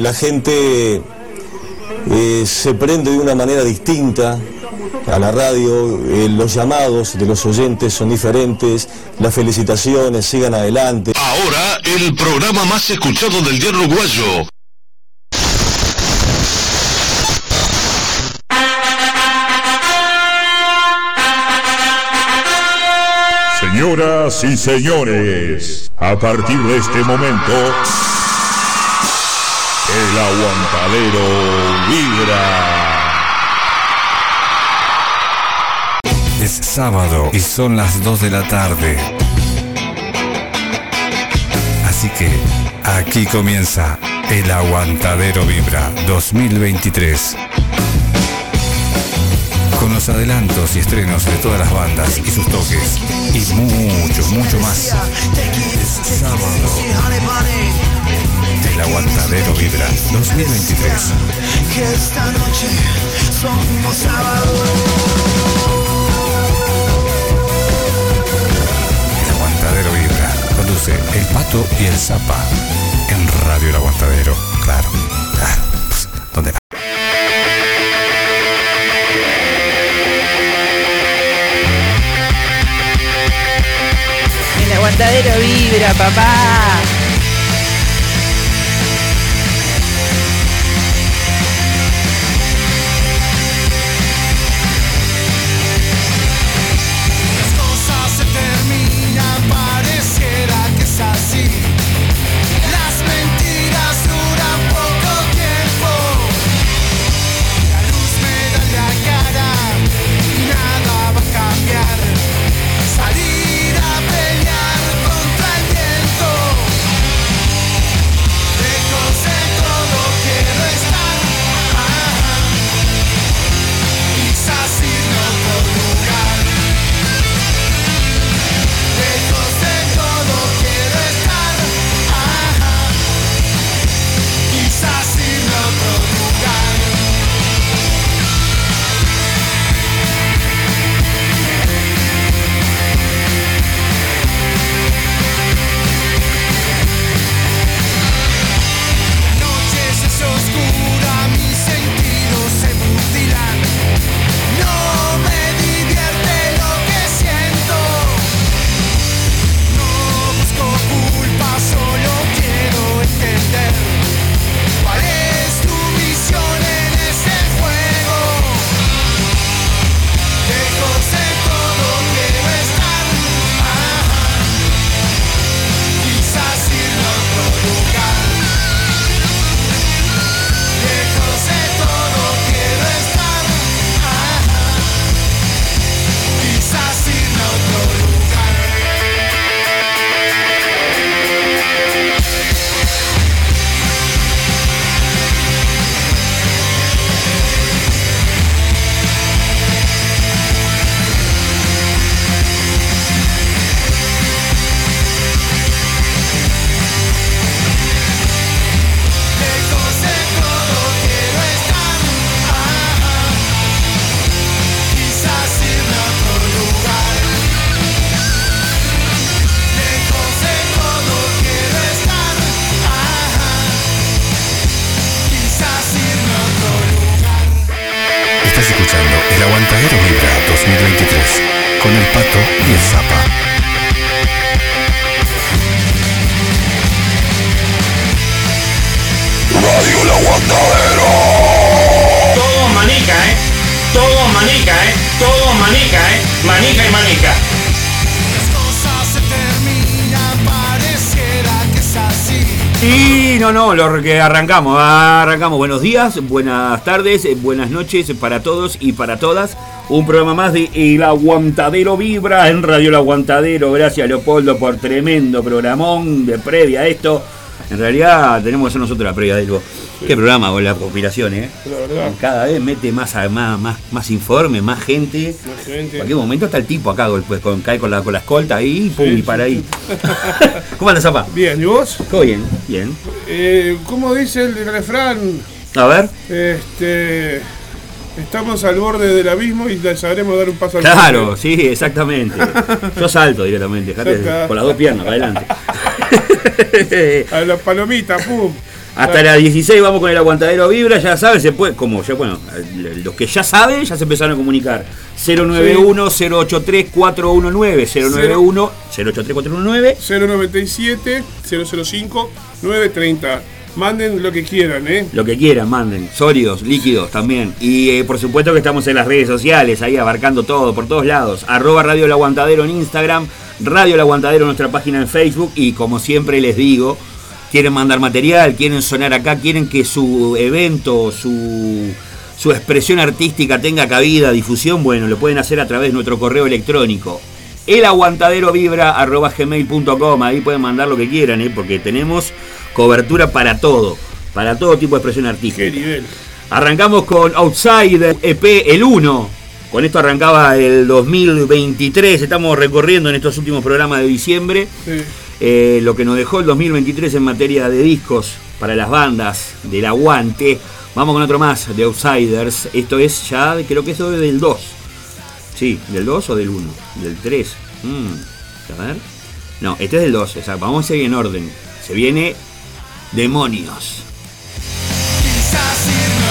la gente eh, se prende de una manera distinta a la radio, eh, los llamados de los oyentes son diferentes, las felicitaciones, sigan adelante. Ahora, el programa más escuchado del día uruguayo. Señoras y señores, a partir de este momento, el aguantadero vibra. Es sábado y son las 2 de la tarde. Así que aquí comienza el Aguantadero Vibra 2023. Con los adelantos y estrenos de todas las bandas y sus toques. Y mucho, mucho más. Es sábado. El Aguantadero Vibra 2023. Que esta noche somos sábado. El Aguantadero Vibra. Conduce El Pato y el Zapa. En Radio El Aguantadero. Claro, claro. Pues, ¿Dónde va? El aguantadero vibra, papá. Manica, ¿eh? Todo manica, ¿eh? Manica y manica. Las cosas se terminan, pareciera que es así. Y no, no, lo que arrancamos, arrancamos. Buenos días, buenas tardes, eh, buenas noches para todos y para todas. Un programa más de El Aguantadero Vibra en Radio El Aguantadero. Gracias Leopoldo por tremendo programón de previa a esto. En realidad tenemos que hacer nosotros la previa de algo. Qué programa con la conspiración, ¿eh? Cada vez mete más, más, más, más informe, más gente. Más En gente. cualquier momento está el tipo acá, pues, con, cae con la, con la escolta ahí pum, Sí, y para sí. ahí. ¿Cómo anda, Zapa? Bien, ¿y vos? Todo bien, bien. Eh, ¿Cómo dice el refrán? A ver. Este. Estamos al borde del abismo y sabremos dar un paso al Claro, sí, exactamente. Yo salto directamente, dejate con las dos piernas para adelante. A la palomita, pum. Hasta las 16 vamos con el aguantadero Vibra, ya sabes, se puede, como ya, bueno, los que ya saben ya se empezaron a comunicar. 091-083-419, 091-083-419. 097 005 930. Manden lo que quieran, ¿eh? Lo que quieran, manden. Sólidos, líquidos también. Y eh, por supuesto que estamos en las redes sociales, ahí abarcando todo, por todos lados. Arroba Radio El Aguantadero en Instagram, Radio El Aguantadero en nuestra página en Facebook. Y como siempre les digo, quieren mandar material, quieren sonar acá, quieren que su evento, su, su expresión artística tenga cabida, difusión, bueno, lo pueden hacer a través de nuestro correo electrónico. Elaguantaderovibra.com, ahí pueden mandar lo que quieran, ¿eh? porque tenemos cobertura para todo, para todo tipo de expresión artística. Qué nivel. Arrancamos con Outsider EP el 1. Con esto arrancaba el 2023. Estamos recorriendo en estos últimos programas de diciembre Sí. Eh, lo que nos dejó el 2023 en materia de discos para las bandas del aguante. Vamos con otro más de Outsiders. Esto es ya, creo que es del 2. Sí, ¿del 2 o del 1? Del 3. Mm, a ver. No, este es del 2. exacto. Vamos a seguir en orden. Se viene Demonios. Quizás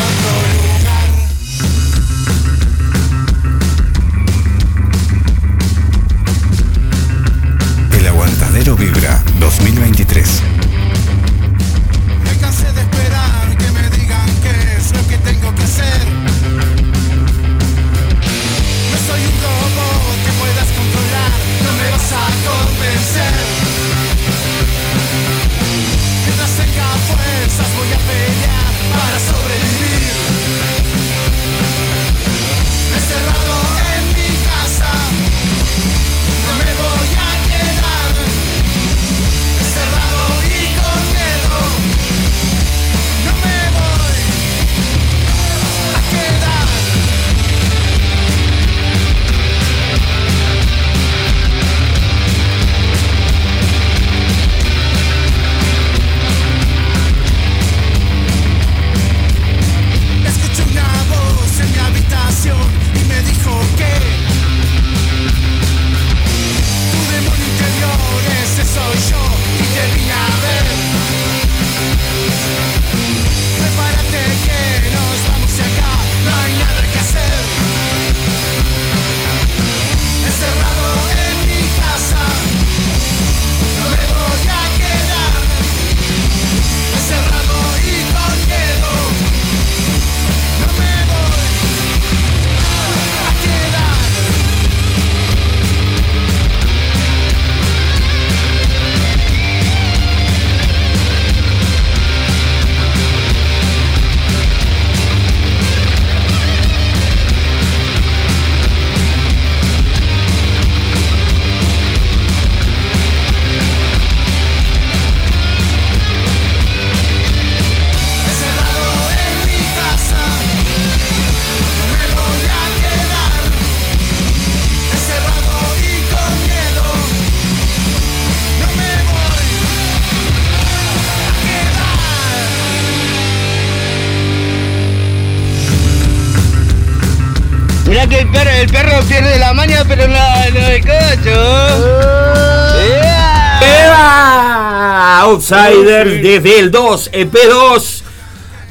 el perro, el perro pierde la maña, pero no, no el cocho. ¡Eva! Outsiders desde el 2, EP2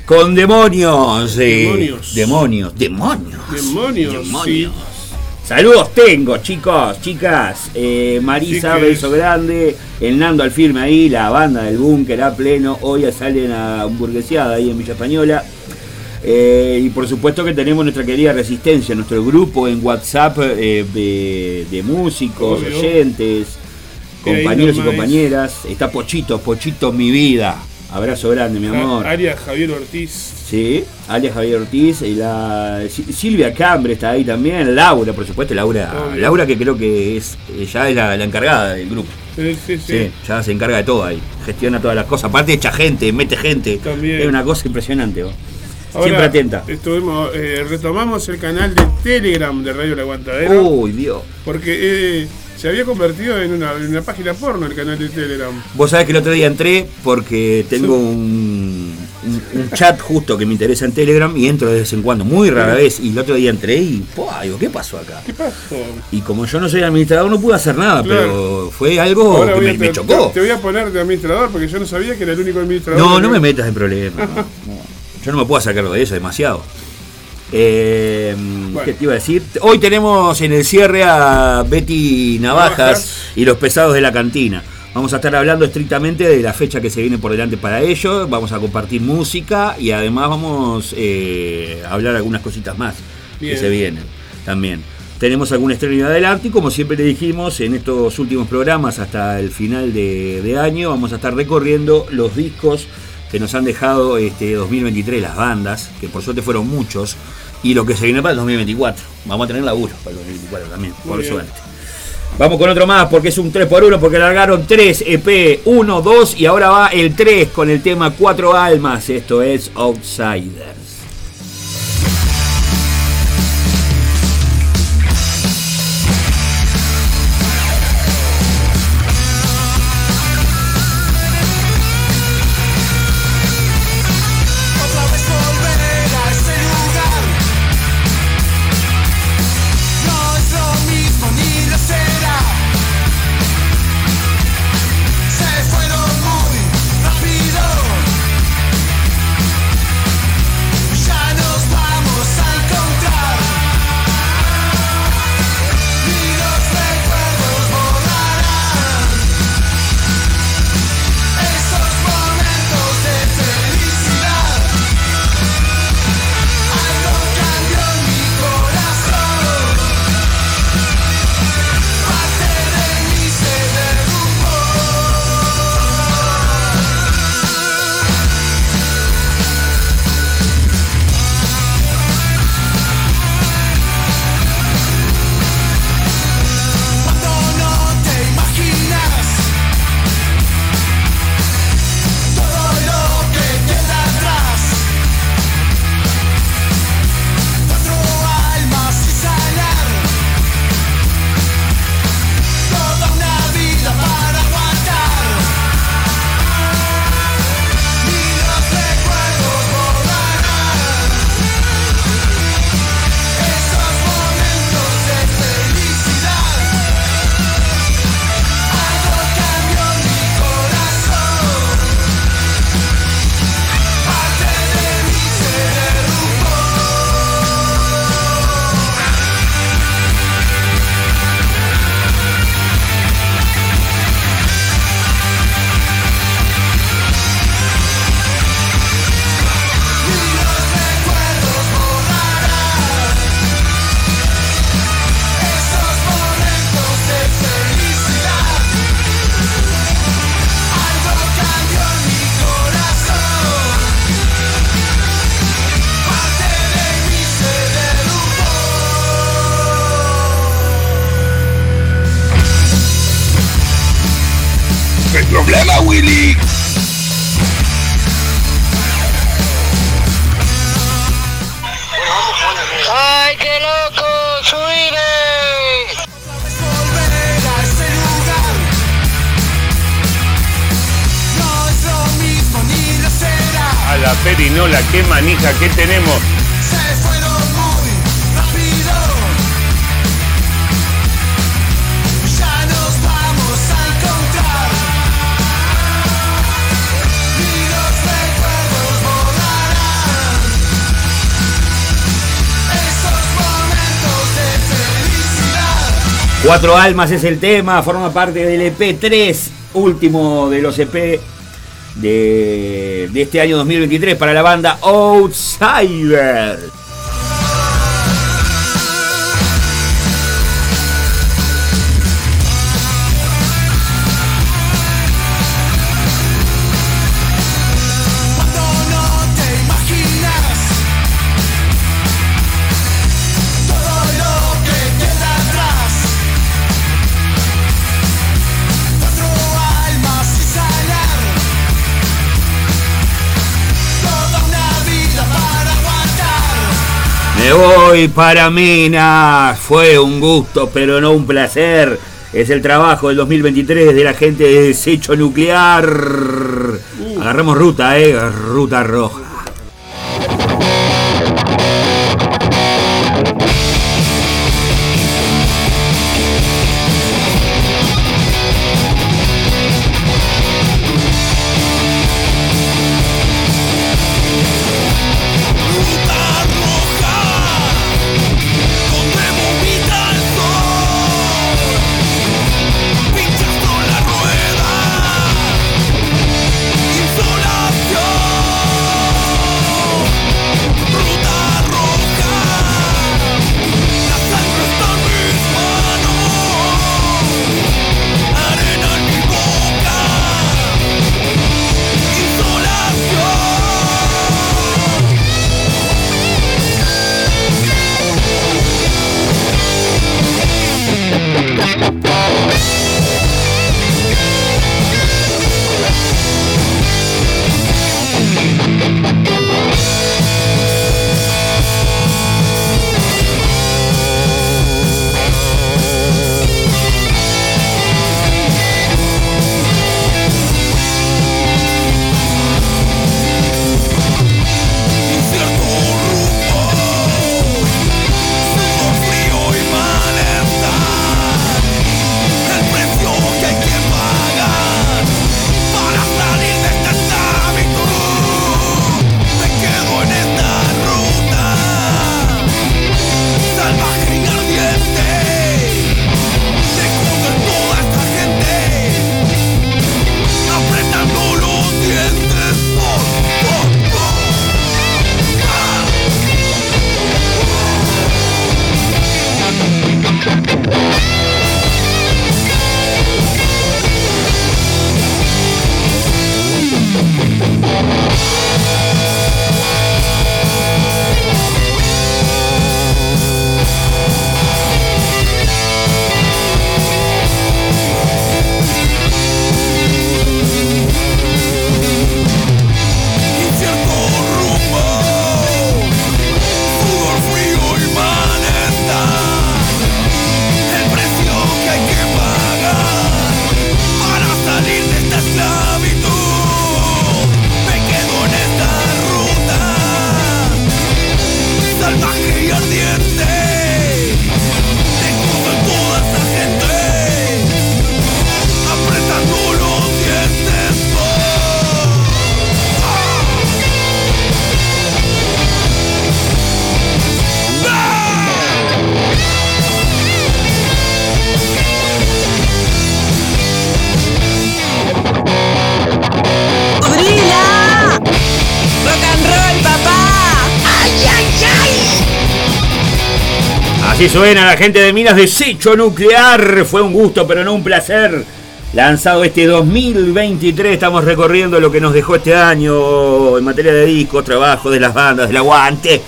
con demonios. eh, Demonios. Demonios. Demonios. Demonios, Demonios. Saludos tengo, chicos, chicas. Eh, Marisa, Sí beso es. grande. El Nando al firme ahí, la banda del búnker a pleno. Hoy salen a hamburgueseada ahí en Villa Española. Eh, y por supuesto que tenemos nuestra querida Resistencia, nuestro grupo en WhatsApp eh, de, de músicos, Obvio. oyentes, compañeros y compañeras. Está Pochito, Pochito mi vida. Abrazo grande, mi amor. Aria Javier Ortiz. Sí, alias Javier Ortiz y la Si- Silvia Cambre está ahí también, Laura, por supuesto, Laura, Obvio. Laura que creo que es ya es la, la encargada del grupo. Sí, sí, sí. Sí, ya se encarga de todo ahí, gestiona todas las cosas, aparte echa gente, mete gente. También. Es una cosa impresionante. vos. Ahora, Siempre atenta. Estuvimos, eh, retomamos el canal de Telegram de Radio El Aguantadero. Uy, Dios. Porque eh, se había convertido en una, en una página porno el canal de Telegram. Vos sabés que el otro día entré porque tengo un, un- chat justo que me interesa en Telegram y entro de vez en cuando, muy rara vez. Y el otro día entré y, ¡pua! digo, ¿qué pasó acá? ¿Qué pasó? Y como yo no soy administrador, no pude hacer nada, Claro. pero fue algo Ahora que me, chocó. Te voy a poner de administrador porque yo no sabía que era el único administrador. No, no me metas en problemas. no. Yo no me puedo sacar de eso demasiado. Eh, ¿Qué te iba a decir? Hoy tenemos en el cierre a Betty Navajas, Navajas. y los pesados de la cantina. Vamos a estar hablando estrictamente de la fecha que se viene por delante para ellos. Vamos a compartir música y además vamos eh, a hablar algunas cositas más Bien. que se vienen también. Tenemos algún estreno en adelante y como siempre le dijimos en estos últimos programas hasta el final de, de año vamos a estar recorriendo los discos que nos han dejado este 2023 las bandas, que por suerte fueron muchos, y lo que se viene para el 2024. Vamos a tener laburo para el 2024 también, Muy por bien. suerte. Vamos con otro más porque es un 3x1 porque largaron 3 EP, 1, 2 y ahora va el 3 con el tema 4 almas. Esto es Outsiders. Qué tenemos. Se fueron muy rápido Ya nos vamos a encontrar Y los recuerdos volarán Esos momentos de felicidad Cuatro almas es el tema, forma parte del EP 3, último de los EP de, de este año 2023 para la banda Outsider. Voy para Minas. Fue un gusto, pero no un placer. Es el trabajo del 2023 de la gente de Desecho Nuclear. Agarramos ruta, eh. Ruta roja. Suena la gente de Minas Desecho Nuclear. Fue un gusto, pero no un placer. Lanzado este 2023, estamos recorriendo lo que nos dejó este año en materia de discos, trabajo de las bandas, del aguante.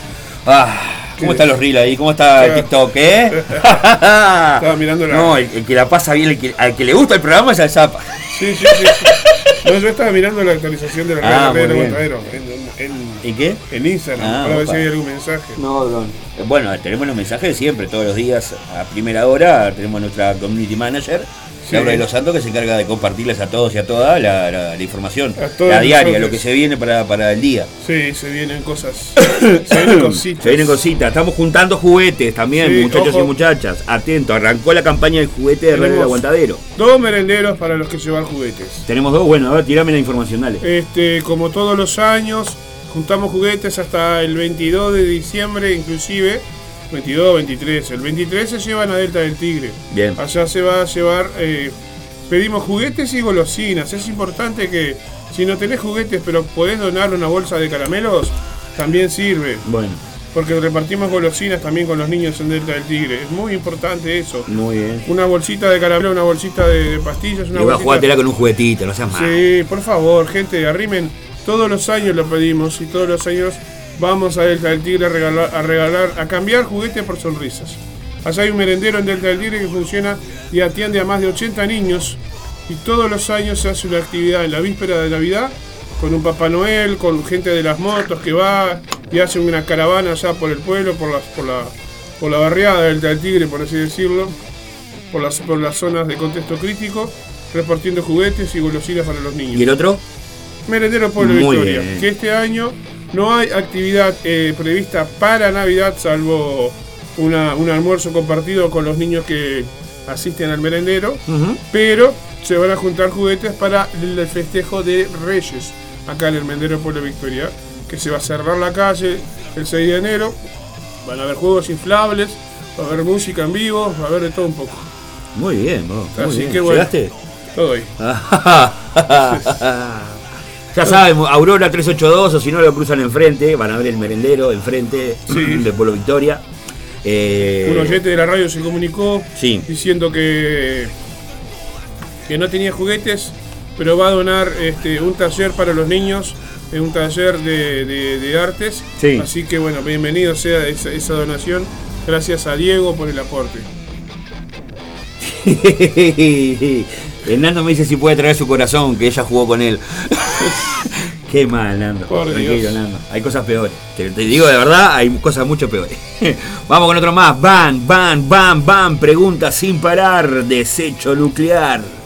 Ah, ¿Cómo están los reels ahí? ¿Cómo está el TikTok, eh? Estaba mirando la. No, el, el que la pasa bien, el que, al que le gusta el programa es al Zapa. Sí, sí, sí. sí. No, yo estaba mirando la actualización de la Ah, red de bien. Aguantadero en, en, ¿Y qué? en Instagram Ah, para ver si hay algún mensaje. No, no. Bueno, tenemos los mensajes de siempre, todos los días a primera hora. Tenemos nuestra community manager. Laura de los Santos, que se encarga de compartirles a todos y a todas la, la- la información, la diaria, lo que se viene para, para el día. Sí, se vienen cosas. se vienen cositas. Se vienen cositas. Estamos juntando juguetes también, Sí, muchachos ojo. y muchachas. Atento, arrancó la campaña del juguete de Radio del Aguantadero. Dos merenderos para los que llevan juguetes. Tenemos dos, bueno, a ver, tirame la información, dale. Este, como todos los años, juntamos juguetes hasta el 22 de diciembre, inclusive. 22, 23. El 23 se llevan a Delta del Tigre. Bien. Allá se va a llevar. eh, pedimos juguetes y golosinas. Es importante que si no tenés juguetes, pero podés donar una bolsa de caramelos, también sirve. Bueno, Porque repartimos golosinas también con los niños en Delta del Tigre. Es muy importante eso. muy bien. Una bolsita de caramelo, una bolsita de, de pastillas, una Y va a bolsita- jugártela con un juguetito, no seas malo. Sí, por favor, gente, arrimen. Todos los años lo pedimos y todos los años vamos a Delta del Tigre a regalar, a regalar, a cambiar juguetes por sonrisas. Allá hay un merendero en Delta del Tigre que funciona y atiende a más de 80 niños y todos los años se hace una actividad en la víspera de Navidad con un Papá Noel, con gente de las motos que va y hace una caravana allá por el pueblo, por, las, por, la, por la barriada del Delta del Tigre, por así decirlo, por las, por las zonas de contexto crítico, repartiendo juguetes y golosinas para los niños. ¿Y el otro? Merendero Pueblo Muy Victoria, bien. que este año no hay actividad eh, prevista para Navidad, salvo una- un almuerzo compartido con los niños que asisten al merendero, pero se van a juntar juguetes para el festejo de Reyes, acá en el merendero Pueblo Victoria, que se va a cerrar la calle el 6 de enero. Van a haber juegos inflables, va a haber música en vivo, va a haber de todo un poco. Muy bien, muy Así bien. que bueno, ¿Llegaste? todo ahí. Ya saben, Aurora 382, o si no lo cruzan enfrente, van a ver el merendero enfrente de Pueblo Victoria. Eh, Un oyente de la radio se comunicó Sí. diciendo que, que no tenía juguetes, pero va a donar este, un taller para los niños, un taller de, de- de artes. Sí. Así que bueno, bienvenido sea esa, esa donación. Gracias a Diego por el aporte. el Nando me dice si puede traer su corazón, que ella jugó con él. Qué mal, Nando. Por Tranquilo, Dios. Nando. Hay cosas peores. Te, te digo de verdad, hay cosas mucho peores. Vamos con otro más. Van, van, van, van. Pregunta sin parar. Desecho nuclear.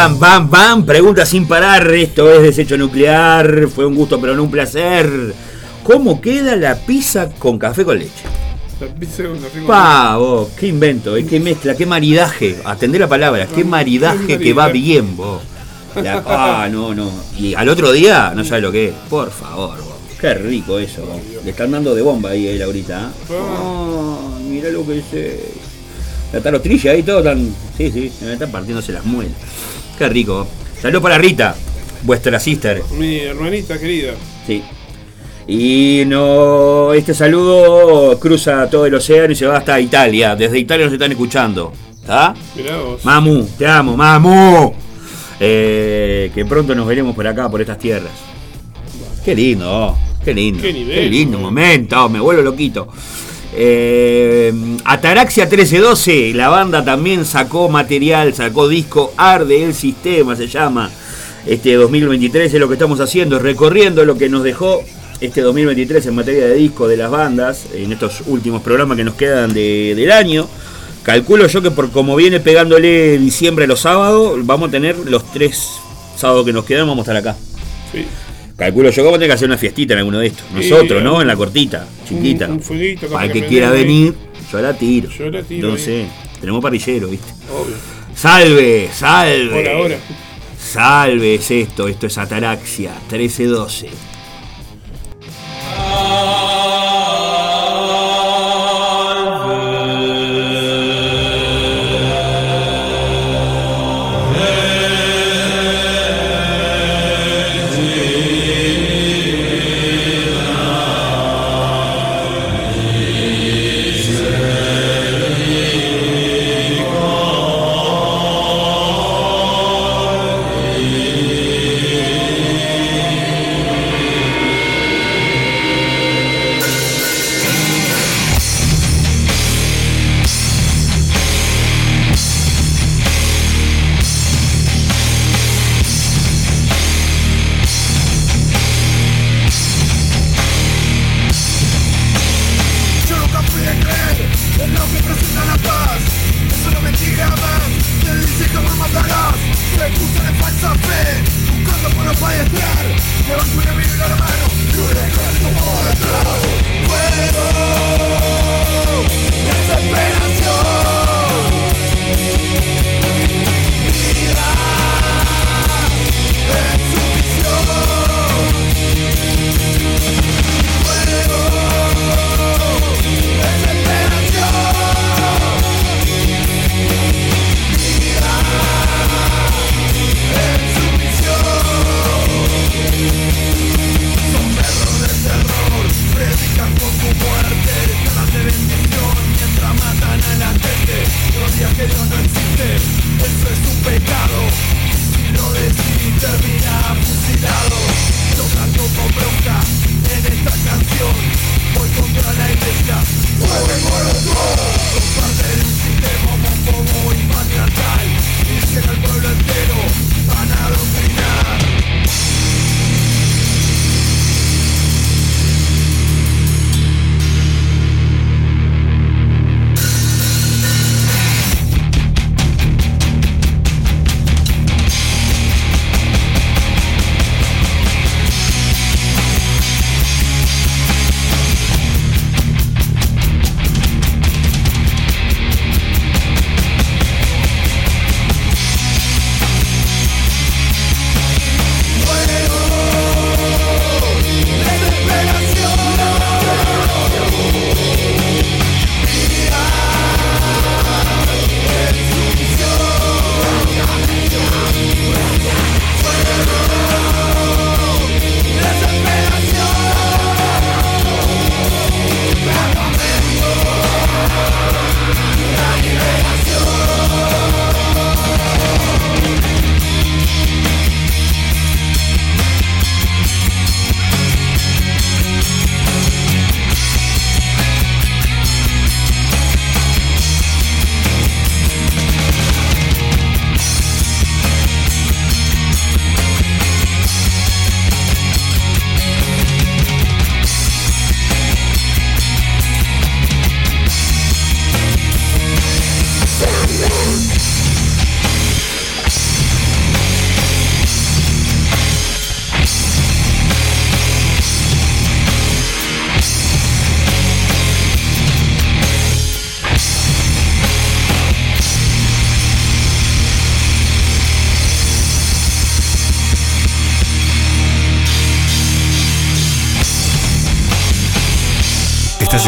Bam, bam, bam, bam. Pregunta sin parar. Esto es desecho nuclear. Fue un gusto, pero no un placer. ¿Cómo queda la pizza con café con leche? La pizza con café con Pa, vos, qué invento, eh, qué mezcla, qué maridaje. Atender la palabra, qué maridaje que va bien, vos. La- ah, no, no. Y al otro día, no sabes lo que es. Por favor, vos. Qué rico eso, vos. Le están dando de bomba ahí, eh, Laurita. ¿eh? Oh, mirá lo que es. La tarotrilla ahí, todo tan. Sí, sí, están partiéndose las muelas. Qué rico. Saludos para Rita, vuestra sister. Mi hermanita querida. Sí. Y no, este saludo cruza todo el océano y se va hasta Italia. Desde Italia nos están escuchando. ¿Está? Mamu, te amo, Mamu. Eh, que pronto nos veremos por acá, por estas tierras. Qué lindo, qué lindo. Qué nivel, lindo momento, me vuelvo loquito. Eh, Ataraxia 1312, la banda también sacó material, sacó disco Arde el Sistema, se llama. Este 2023 es lo que estamos haciendo, recorriendo lo que nos dejó este 2023 en materia de disco de las bandas, en estos últimos programas que nos quedan de- del año. Calculo yo que por como viene pegándole diciembre los sábados, vamos a tener los tres sábados que nos quedan, vamos a estar acá. Sí. Calculo yo que vamos a tener que hacer una fiestita en alguno de estos. Sí, Nosotros, ¿no? un- En la cortita, chiquita. un fueguito, capaz Para el que que quiera venir, yo la tiro. Yo la tiro Entonces, tenemos parrillero, ¿viste? Obvio. Salve, salve. Por ahora. Salve es esto, esto es Ataraxia 1312.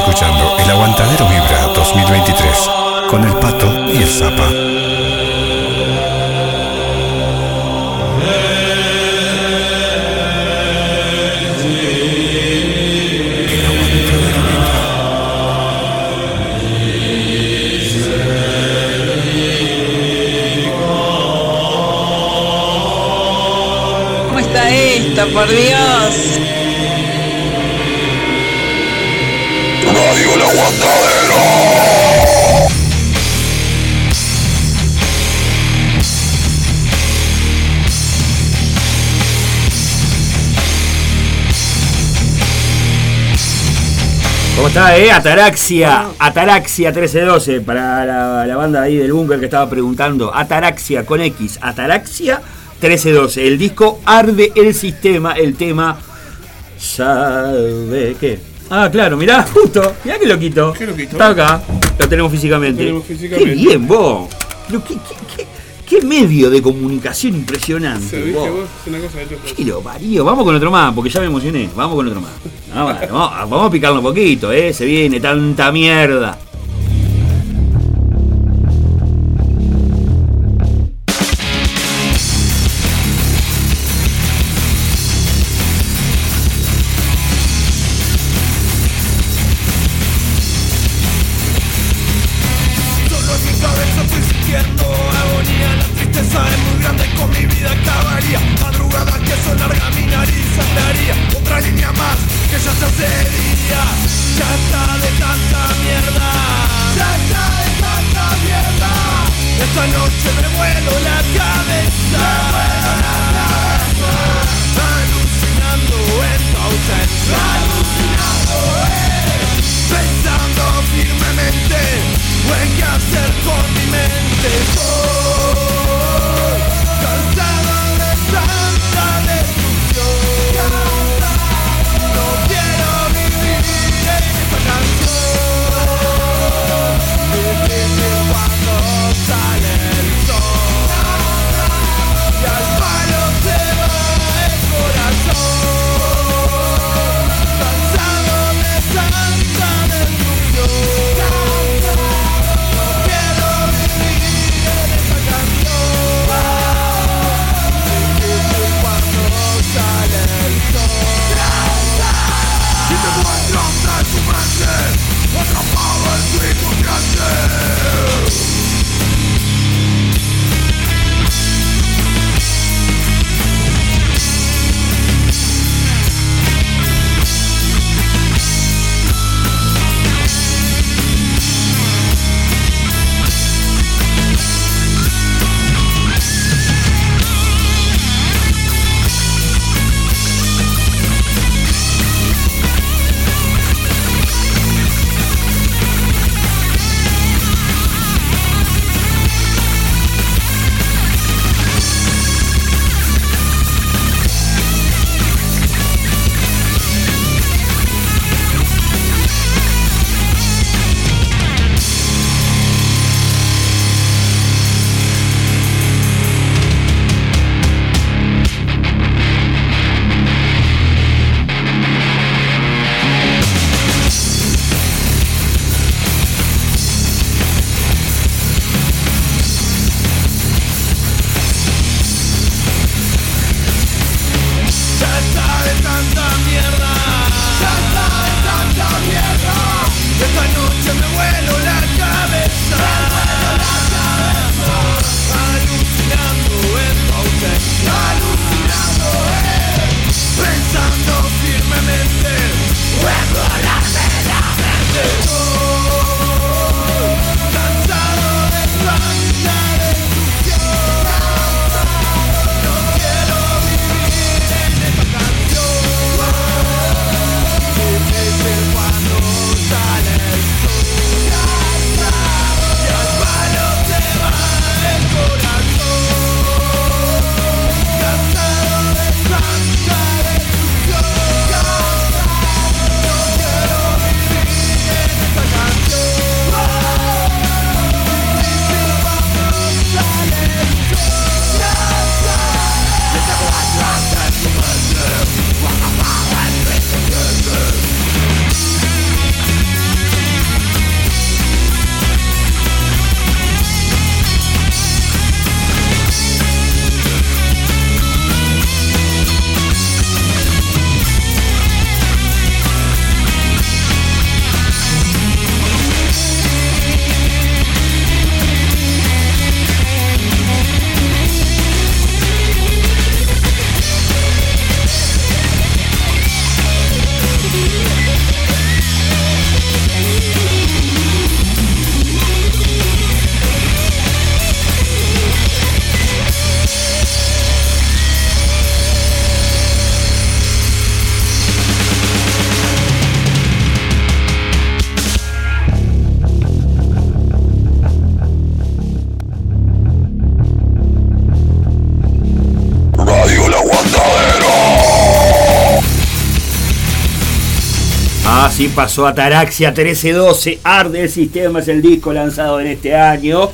Escuchando El Aguantadero Vibra 2023 con el Pato y el Zapa. ¿Cómo está esto, por Dios? Está, eh? Ataraxia. Ataraxia 1312. Para la, la banda ahí del búnker que estaba preguntando. Ataraxia con X. Ataraxia 1312. El disco Arde el Sistema. El tema. ¿Sabe qué? Ah, claro, mirá, justo. Mirá que loquito. Qué loquito. Está acá. Lo tenemos físicamente. Lo tenemos físicamente. Qué bien, vos. Qué- qué- qué medio de comunicación impresionante. Viste vos. vos, es una cosa de. Qué lo parió. Vamos con otro más, porque ya me emocioné. Vamos con otro más. Vamos, vamos, vamos a picarlo un poquito, ¿eh? Se viene tanta mierda. Así pasó Ataraxia 1312, Arde el Sistema, es el disco lanzado en este año.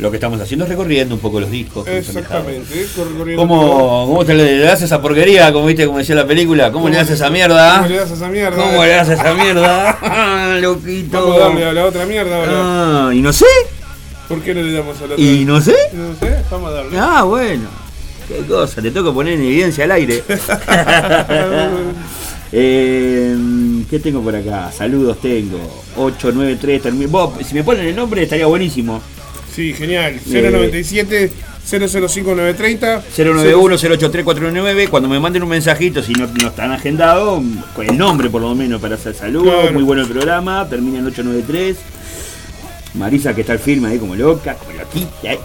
Lo que estamos haciendo es recorriendo un poco los discos. Exactamente. recorriendo ¿Cómo, cómo te le, das esa porquería? Como viste, como decía la película. ¿Cómo, le das esa mierda? ¿Cómo le das esa mierda? ¿Cómo le das esa mierda? Ah, Loquito. Vamos a darle a la otra mierda ahora. Ah, y no sé. ¿Por qué no le damos a la otra? Y no sé. No sé, vamos a darle. Ah, bueno. Qué cosa, te toca poner en evidencia al aire. Eh, ¿Qué tengo por acá? Saludos tengo. 893 termi- Vos, si me ponen el nombre estaría buenísimo. Sí, genial. Eh. 097 005 930 091-083-499. Cuando me manden un mensajito, si no, no están agendados, con el nombre por lo menos para hacer saludos. Claro. Muy bueno el programa. Termina en 893. Marisa que está al firme ahí como loca, como loquita. ¿eh?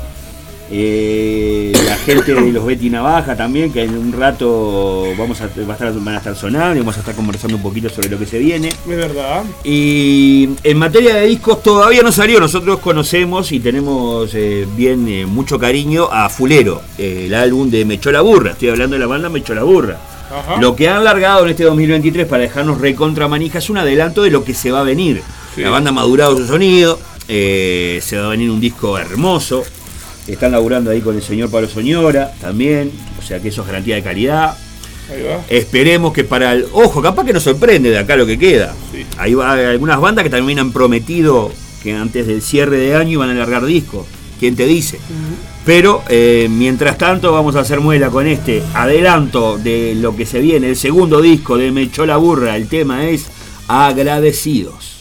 Eh, la gente de los Betty Navaja también, que en un rato vamos a, va a estar, van a estar sonando y vamos a estar conversando un poquito sobre lo que se viene. Es verdad. Y en materia de discos todavía no salió, nosotros conocemos y tenemos eh, bien eh, mucho cariño a Fulero, el álbum de Mechó la Burra, estoy hablando de la banda Mechó la Burra. Ajá. Lo que han largado en este 2023 para dejarnos recontra manija es un adelanto de lo que se va a venir. Sí. La banda ha madurado su sonido, se va a venir un disco hermoso. Están laburando ahí con el señor Pablo Soñora también, o sea que eso es garantía de calidad. Ahí va. Esperemos que para el. Ojo, capaz que nos sorprende de acá lo que queda. Sí. Ahí va hay algunas bandas que también han prometido que antes del cierre de año iban a largar discos. ¿Quién te dice? Pero eh, mientras tanto vamos a hacer muela con este adelanto de lo que se viene, el segundo disco de Me echó la burra. El tema es Agradecidos.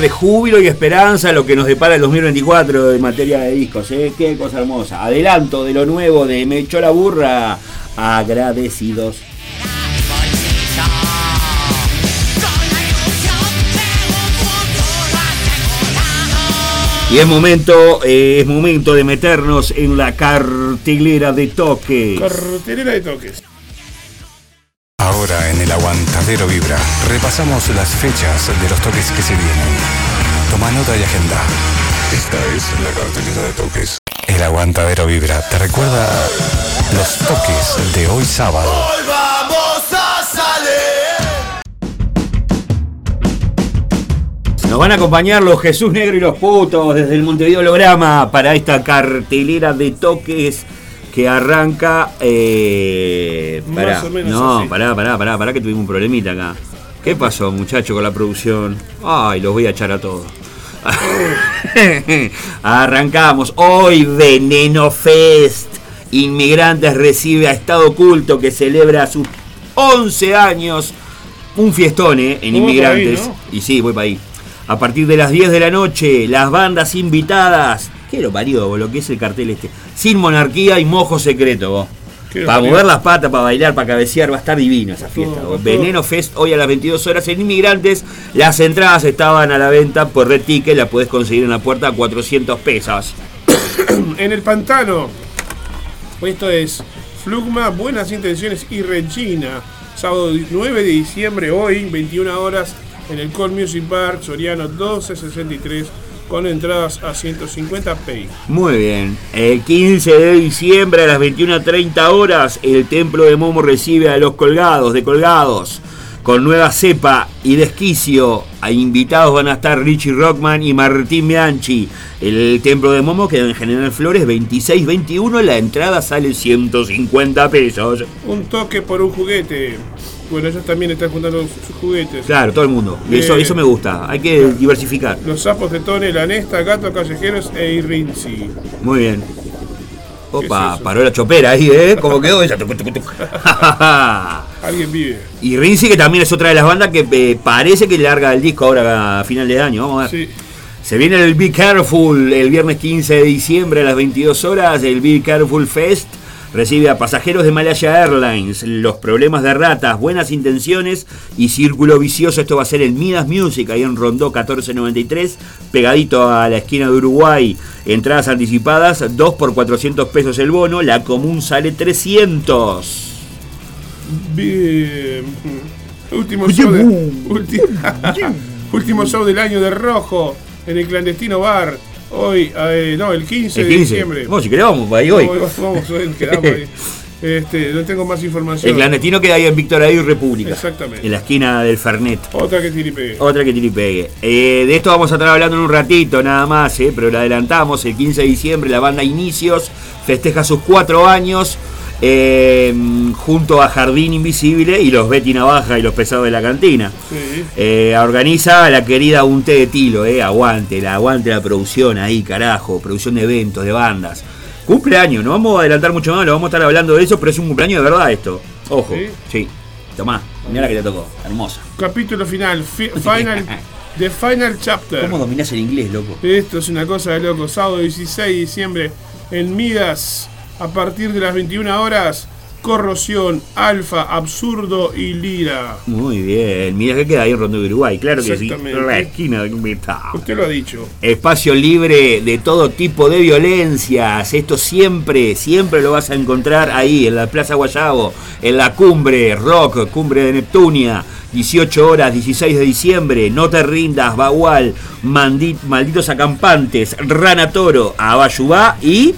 De júbilo y esperanza lo que nos depara el 2024 en materia de discos. ¿eh? Qué cosa hermosa. Adelanto de lo nuevo de Me echó la burra. Agradecidos. Y es momento, eh, es momento de meternos en la cartilera de toques. Cartelera de toques. Ahora en el Aguantadero Vibra repasamos las fechas de los toques que se vienen. Toma nota y agenda. Esta es la cartelera de toques. El Aguantadero Vibra te recuerda los toques de hoy sábado. vamos a salir Nos van a acompañar los Jesús Negro y los Putos desde el Montevideo Holograma para esta cartelera de toques que arranca. Eh, pará. Más o menos no, así. pará, pará, pará, pará, que tuvimos un problemita acá. ¿Qué pasó, muchacho, con la producción? Ay, los voy a echar a todos. Arrancamos hoy Veneno Fest. Inmigrantes recibe a Estado Oculto que celebra sus 11 años. Un fiestón, ¿eh? En ahí, Inmigrantes. ¿no? Y sí, voy para ahí. A partir de las 10 de la noche, las bandas invitadas. ¿Qué lo parió, vos, lo que es el cartel este? Sin monarquía y mojo secreto, vos. Para mover las patas, para bailar, para cabecear, va a estar divino esa fiesta. todo. Veneno Fest hoy a las 22 horas en Inmigrantes. Las entradas estaban a la venta por Red Ticket, la puedes conseguir en la puerta a 400 pesos. En el pantano. Esto es Flugma, Buenas Intenciones y Regina. Sábado 9 de diciembre, hoy, 21 horas, en el Call Music Park, Soriano 1263, con entradas a 150 pay. Muy bien. El 15 de diciembre a las 21.30 horas, el Templo de Momo recibe a los colgados, de colgados. Con nueva cepa y desquicio, a invitados van a estar Richie Rockman y Martín Bianchi. El Templo de Momo queda en General Flores 2621, la entrada sale 150 pesos. Un toque por un juguete. Bueno, ellos también están juntando sus juguetes. Claro, todo el mundo. Y eso, Eh, eso me gusta, hay que diversificar. Los sapos de Tone, la Nesta, Gatos Callejeros e Irrinzi. Muy bien. Opa, es paró la chopera ahí, ¿eh? ¿Cómo quedó esa? Alguien vive. Y Rinzi, que también es otra de las bandas que eh, parece que larga el disco ahora a final de año. Vamos a ver. Sí. Se viene el Be Careful el viernes 15 de diciembre a las 22 horas. El Be Careful Fest recibe a pasajeros de Malaya Airlines. Los problemas de ratas, buenas intenciones y círculo vicioso. Esto va a ser en Midas Music, ahí en Rondó 1493, pegadito a la esquina de Uruguay. Entradas anticipadas, 2 por 400 pesos el bono. La común sale 300. Bien. Último show, de- último show del año de Rojo en el clandestino bar. Hoy, eh, no, el 15 El de 15. diciembre. Vamos, si querés, vamos ahí hoy. Vamos, vamos, hoy quedamos ahí. Este, no tengo más información. El clandestino queda ahí en Víctor Ahí República. Exactamente. En la esquina del Fernet. Otra que tiripe. Otra que tire y pegue. Eh, de esto vamos a estar hablando en un ratito nada más, eh, pero lo adelantamos. El 15 de diciembre la banda Inicios festeja sus cuatro años eh, junto a Jardín Invisible y los Betty Navaja y los Pesados de la Cantina. Sí. Eh, organiza la querida Un Té de Tilo, eh, aguante, la, aguante la producción ahí, carajo, producción de eventos, de bandas. Cumpleaños, no vamos a adelantar mucho más, lo vamos a estar hablando de eso, pero es un cumpleaños de verdad esto. Ojo, ¿Sí? sí. Tomá, mirá la que te tocó, hermosa. Capítulo final. fi- final. The Final Chapter. ¿Cómo dominás el inglés, loco? Esto es una cosa de loco. Sábado 16 de diciembre en Midas. A partir de las 21 horas. Corrosión, Alfa, Absurdo y Lira. Muy bien, mira que queda ahí en Rondó de Uruguay, claro que sí. La esquina de Invitado. Usted lo ha dicho. Espacio libre de todo tipo de violencias. Esto siempre, siempre lo vas a encontrar ahí, en la Plaza Guayabo, en la cumbre, Rock, cumbre de Neptunia. 18 horas, 16 de diciembre. No te rindas, Bagual, Malditos Acampantes, Rana Toro, Abayubá y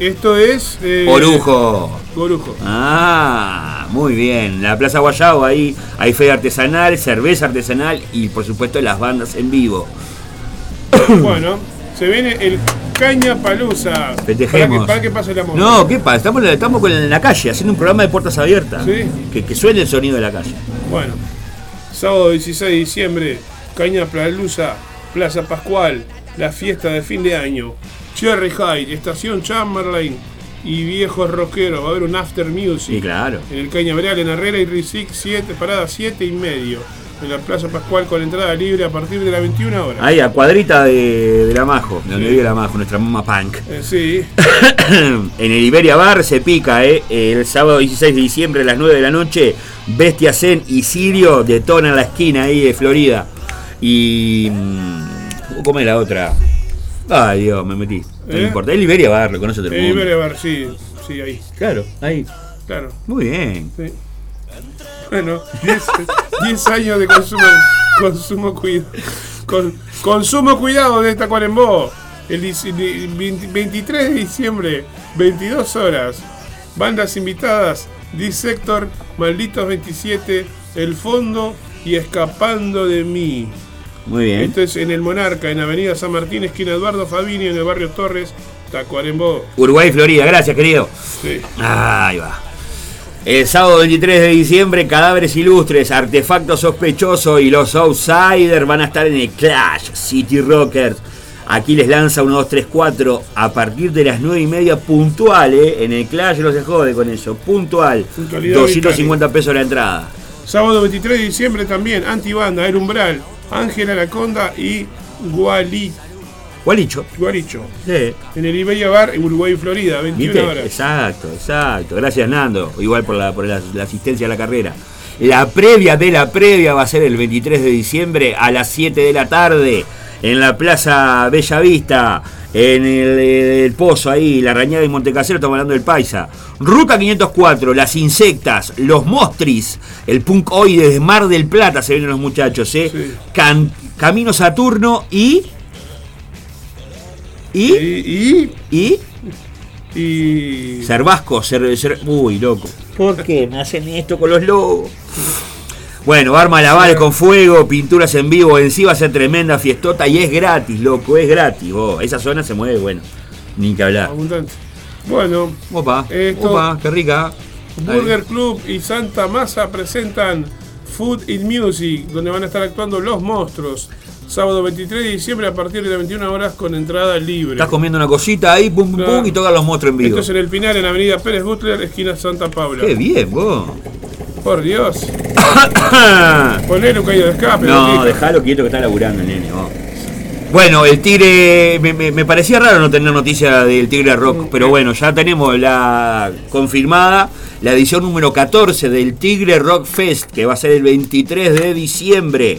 Esto es. eh, Orujo. Orujo. Ah, muy bien. La Plaza Guayabo, ahí hay fe artesanal, cerveza artesanal y por supuesto las bandas en vivo. Bueno, se viene el Caña Palusa. Festejemos. Para que, pase la moto. No, ¿qué pasa? Estamos, estamos con- en la calle haciendo un programa de puertas abiertas. Sí. Que, que suene el sonido de la calle. Bueno, sábado 16 de diciembre, Caña Palusa, Plaza Pascual, la fiesta de fin de año. Cherry High, Estación Chamberlain y Viejos Rockeros. Va a haber un after music. Sí, claro. En el Cañaveral, en Herrera y Risic, 7, parada 7 y medio. En la Plaza Pascual con entrada libre a partir de las 21 horas. Ahí, a cuadrita de, de la Majo, de donde vive la Majo, nuestra mamá punk. Eh, sí, en el Iberia Bar se pica, ¿eh? El sábado 16 de diciembre a las 9 de la noche, Bestia Zen y Sirio detonan la esquina ahí de Florida. Y. mm, ¿Cómo es la otra? Ay, Dios, me metí. No ¿Eh? importa. El Iberia Bar, lo conoce todo el el mundo. Iberia Bar, sí, sí, ahí. Claro, ahí. Claro. Muy bien. Sí. Bueno, 10 10 años de consumo, consumo cuidado. Con, consumo cuidado de esta cuarembó. El dici- di- 20 23 de diciembre, 22 horas. Bandas invitadas: Dissector, Malditos 27, El Fondo y Escapando de mí. Muy bien. Esto es en el Monarca, en Avenida San Martín, esquina Eduardo Fabini, en el barrio Torres, Tacuarembó. Uruguay, Florida, gracias, querido. Sí. Ahí va. El sábado 23 de diciembre, Cadáveres Ilustres, Artefacto Sospechoso y los Outsiders van a estar en el Clash City Rockers. Aquí les lanza 1, 2, 3, 4 a partir de las 9 y media puntual, ¿eh? En el Clash no se jode con eso, puntual. Puntualidad 250 pesos la entrada. Sábado 23 de diciembre también, Antibanda, El Umbral, Ángel Anaconda y Guali. Gualicho. Guaricho. Sí. En el Iberia Bar, en Uruguay, Florida, 21 ¿Viste? horas. Exacto, exacto. Gracias, Nando. Igual por la, por la, la asistencia a la carrera. La previa de la previa va a ser el 23 de diciembre a las 7 de la tarde en la Plaza Bella Vista, en el, el Pozo ahí, la Rañada y Montecasero, estamos hablando del Paisa. Ruta 504, Las Insectas, Los Mostris, el Punk Hoy desde Mar del Plata se vienen los muchachos, ¿eh? Can- Camino Saturno y... ¿Y? ¿Y? ¿Y? Y. Cervasco, cer, cer- uy, loco. ¿Por qué me hacen esto con los lobos? Bueno, arma lavales con fuego, pinturas en vivo, en sí va a ser tremenda fiestota y es gratis, loco, es gratis. vos. Esa zona se mueve, bueno, ni que hablar. Abundante. Bueno, Opa, esto- opa, qué rica. Burger Club y Santa Masa presentan Food in Music, donde van a estar actuando Los Monstruos. Sábado 23 de diciembre a partir de las 21 horas con entrada libre. Estás comiendo una cosita ahí, pum, pum, pum, y tocan los monstruos en vivo. Esto es en el Pinar, en Avenida Pérez Butler, esquina Santa Paula. Qué bien, vos. Por Dios. Ponle un caído de escape. No, dejalo quieto que está laburando el nene. vos. Bueno, el Tigre, me, me- me parecía raro no tener noticia del Tigre Rock, pero bueno, ya tenemos la confirmada, la edición número 14 del Tigre Rock Fest, que va a ser el 23 de diciembre.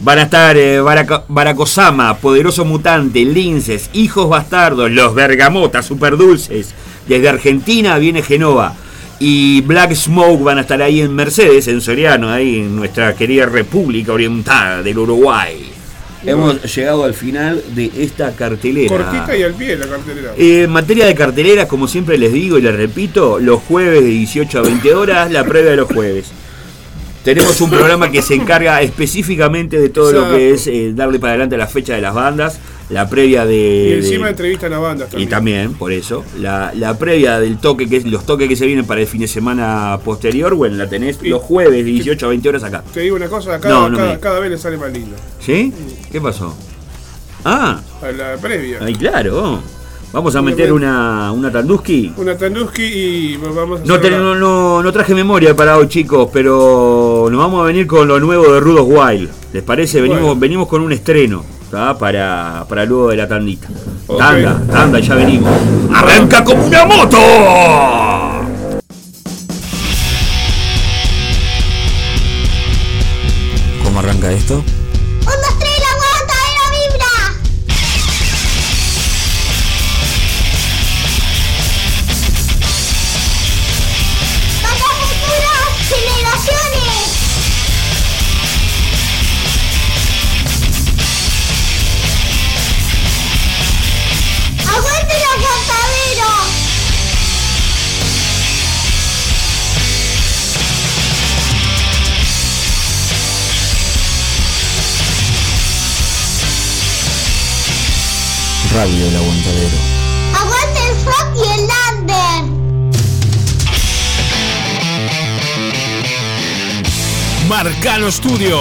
Van a estar eh, Baraca- Baracosama, Poderoso Mutante, Linces, Hijos Bastardos, Los Bergamotas, Super Dulces. Desde Argentina viene Genova. Y Black Smoke van a estar ahí en Mercedes, en Soriano, ahí en nuestra querida República Oriental del Uruguay. Hemos llegado al final de esta cartelera. Cortita y al pie la cartelera. Eh, en materia de carteleras, como siempre les digo y les repito, los jueves de 18 a 20 horas, la previa de los jueves. Tenemos un programa que se encarga específicamente de todo lo que es eh, darle para adelante la fecha de las bandas, la previa de... Y de- encima entrevistan a bandas y también. también, por eso, la, la previa del toque, que es los toques que se vienen para el fin de semana posterior, bueno, la tenés los jueves de 18 a 20 horas acá. Te digo una cosa, cada, No, no cada, me- cada vez le sale más lindo. ¿Sí? ¿Qué pasó? Ah, A la previa. ahí claro. Vamos a meter una, una Tanduski. Una Tanduski y vamos a No, no, no- no traje memoria para hoy, chicos, pero nos vamos a venir con lo nuevo de Rudos Wild. ¿Les parece? Venimos, Bueno. venimos con un estreno ¿tá? para, para luego de la tandita. Ok. Tanda, tanda, ya venimos. ¡Arranca como una moto! ¿Cómo arranca esto? Marcano Studio.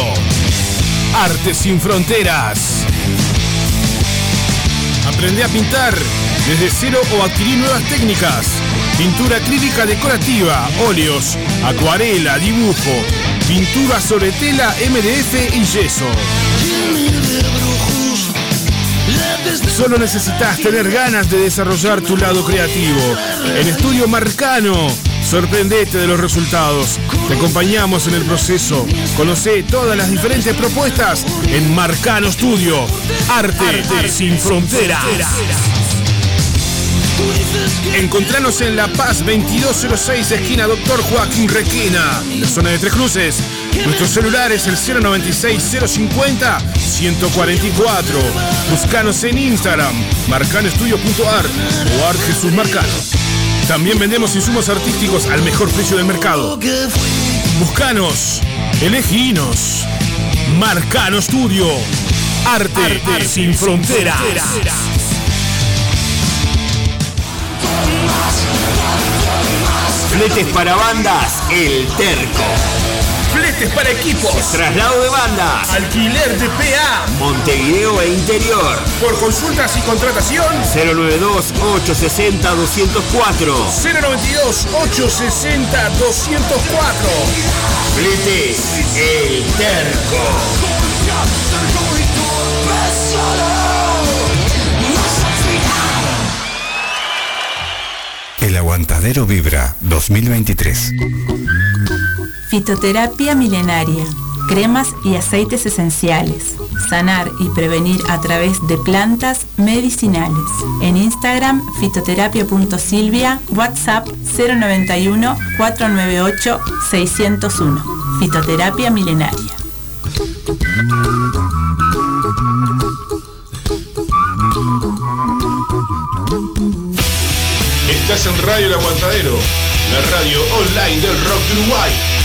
Arte sin fronteras. Aprende a pintar desde cero o adquirir nuevas técnicas. Pintura acrílica decorativa, óleos, acuarela, dibujo, pintura sobre tela, MDF y yeso. Solo necesitas tener ganas de desarrollar tu lado creativo. En Estudio Marcano, sorprendete de los resultados. Te acompañamos en el proceso. Conoce todas las diferentes propuestas en Marcano Studio. Arte, sin fronteras. Encontranos en La Paz 2206, esquina Doctor Joaquín Requena, en la zona de Tres Cruces. Nuestro celular es el 096-050-144. Buscanos en Instagram, marcanoestudio.art o Art Jesús Marcano. También vendemos insumos artísticos al mejor precio del mercado. Buscanos, eleginos. Marcano Studio. Arte, sin fronteras. Fletes para bandas, El Terco juguetes para equipos, traslado de banda, alquiler de PA, Montevideo e interior. Por consultas y contratación, 092-860-204. 092-860-204. Flete El Terco. El aguantadero vibra 2023. Fitoterapia milenaria. Cremas y aceites esenciales. Sanar y prevenir a través de plantas medicinales. En Instagram fitoterapia.silvia, WhatsApp 091 498 601. Fitoterapia milenaria. Estás en Radio El Aguantadero, la radio online del rock Uruguay.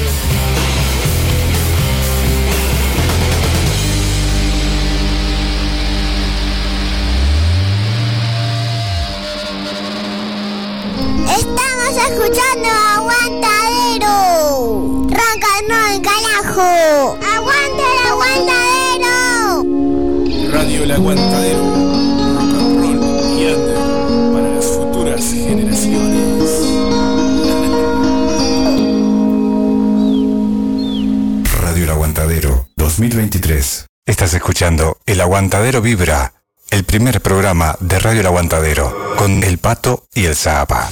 Aguantadero. Ronca no el carajo. Aguanta el aguantadero. Radio El Aguantadero. Rock and roll y under para las futuras generaciones. Radio El Aguantadero 2023. Estás escuchando El Aguantadero Vibra, el primer programa de Radio El Aguantadero, con El Pato y el Zapa.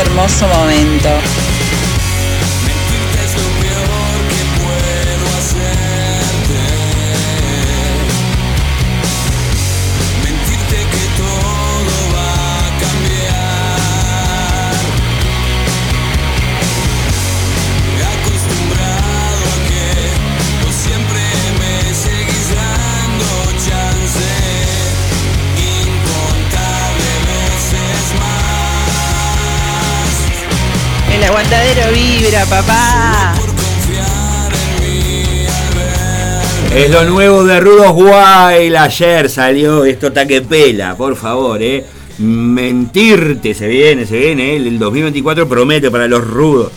hermoso momento. papá. Es lo nuevo de Rudos Wild. Ayer salió esto taque pela, por favor, eh. Mentirte, se viene, se viene. Eh. El 2024 promete para los rudos.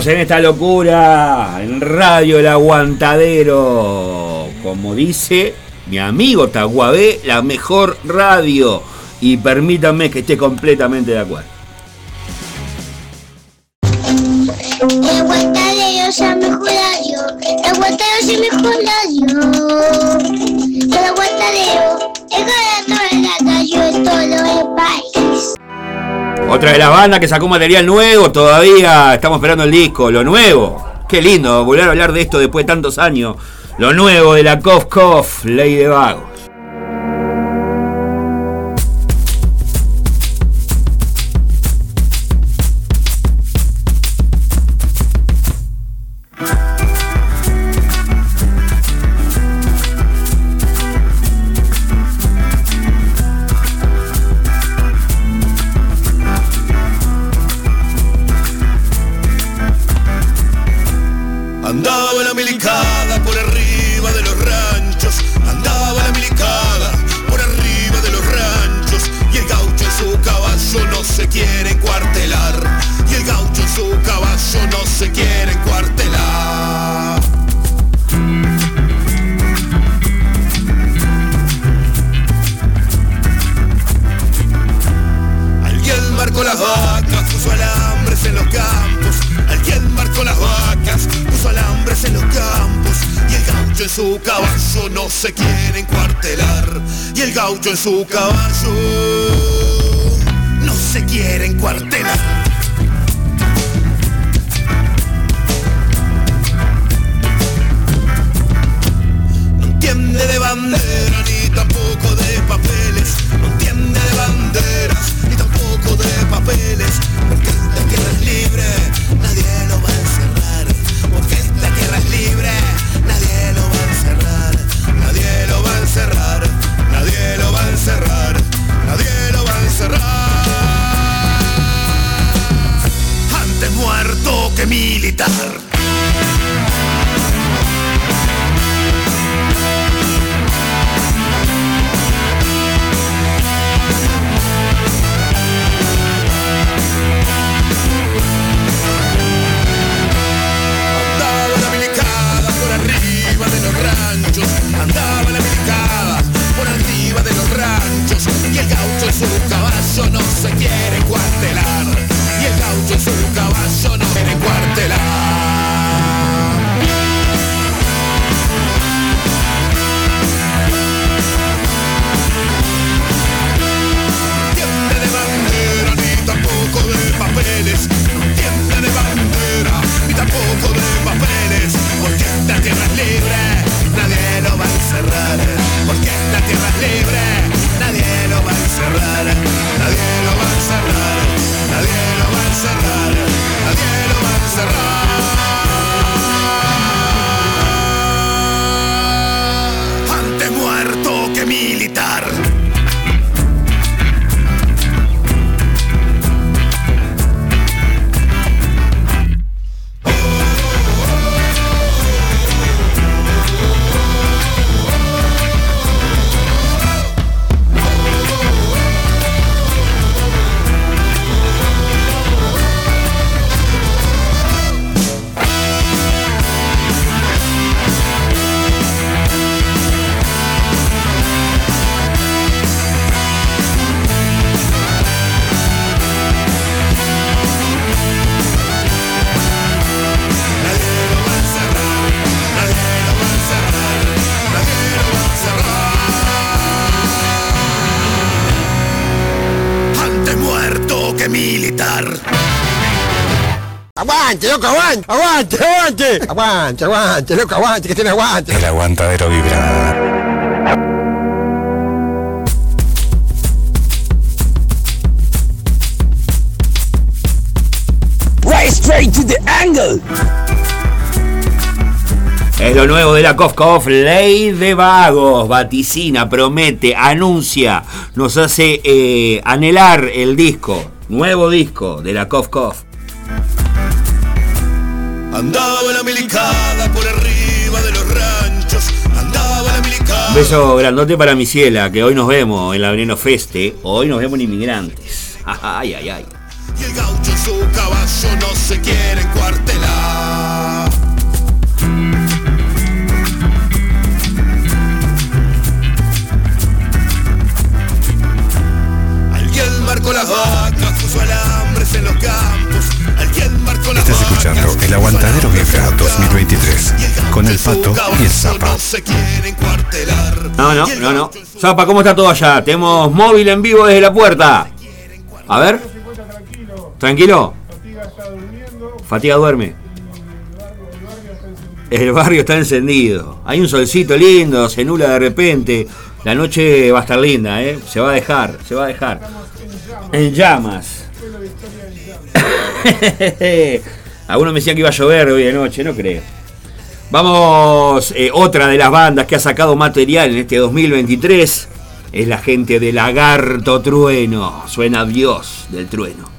seguimos en esta locura en Radio El Aguantadero. Como dice mi amigo Taguabé, la mejor radio. Y permítanme que esté completamente de acuerdo. El Aguantadero es la mejor radio. El Aguantadero es la mejor radio. Otra de las bandas que sacó material nuevo, todavía estamos esperando el disco, lo nuevo. Qué lindo volver a hablar de esto después de tantos años. Lo nuevo de la Cof Cof, Ley de Vago. en su caballo. Aguante. Aguante, loco, aguante, que tiene aguante. El aguantadero vibra. Right straight to the angle. Es lo nuevo de la Cof Cof, Ley de Vagos, vaticina, promete, anuncia, nos hace eh, anhelar el disco, nuevo disco de la Cof Cof. Andaba la milicada por arriba de los ranchos. Andaba la milicada. Un beso grandote para mi ciela, que hoy nos vemos en la Veneno Feste, hoy nos vemos en Inmigrantes. Ay, ay, ay. Y el gaucho su caballo no se quiere cuartelar. Alguien marcó las vacas, puso alambres en los campos. Estás escuchando El Aguantadero Vibra 2023 con el Pato y el Zapa. No, no, no, no. Zapa, ¿cómo está todo allá? Tenemos móvil en vivo desde la puerta. A ver. ¿Tranquilo? Fatiga duerme. El barrio está encendido. Hay un solcito lindo, se nula de repente. La noche va a estar linda, ¿eh? Se va a dejar, se va a dejar. En llamas. Algunos me decían que iba a llover hoy de noche, no creo. Vamos, eh, otra de las bandas que ha sacado material en este 2023 es la gente de Lagarto Trueno. Suena Dios del Trueno.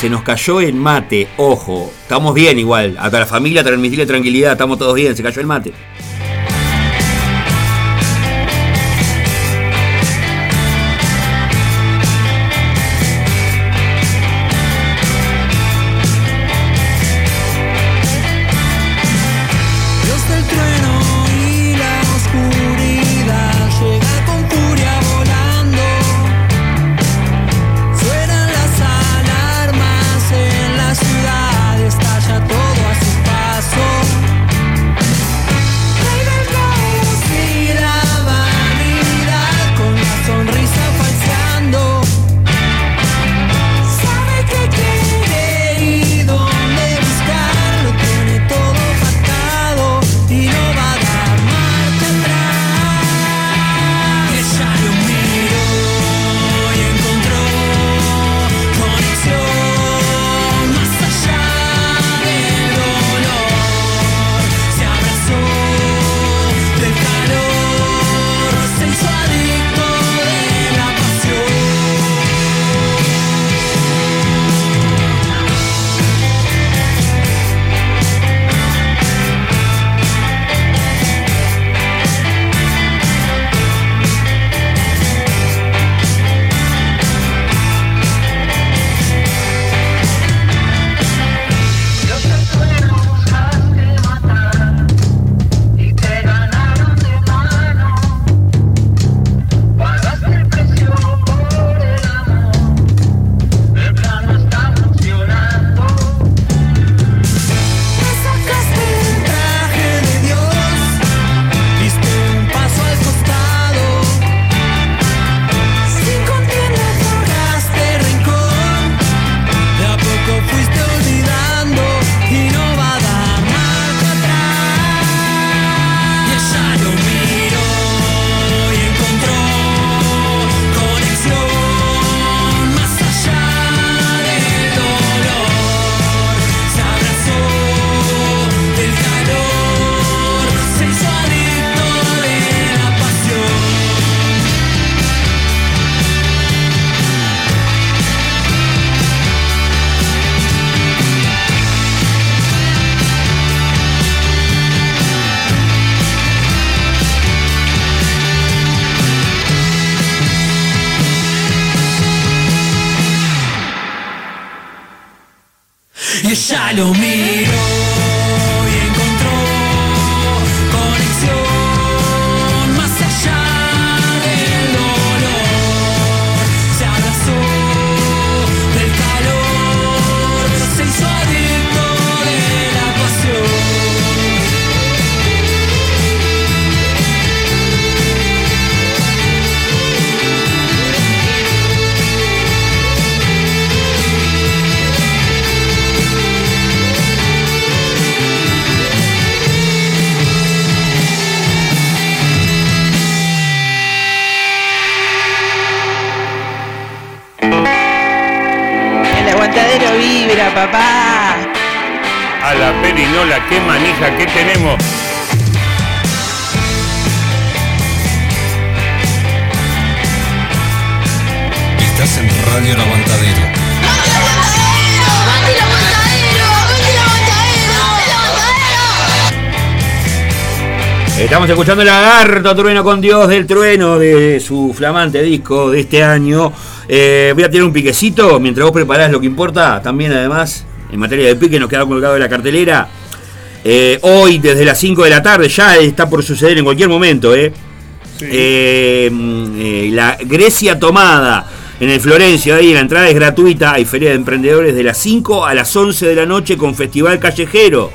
Se nos cayó el mate. Ojo, estamos bien igual. A la familia transmitirle tranquilidad, estamos todos bien, se cayó el mate. Escuchando el lagarto trueno con Dios del trueno de su flamante disco de este año. Eh, voy a tirar un piquecito mientras vos preparás lo que importa. También, además, en materia de pique, nos queda colgado de la cartelera. Eh, hoy, desde las 5 de la tarde, ya está por suceder en cualquier momento. Eh. Mm, eh, la Grecia tomada en el Florencio. Ahí la entrada es gratuita. Hay feria de emprendedores de las 5 a las 11 de la noche con festival callejero.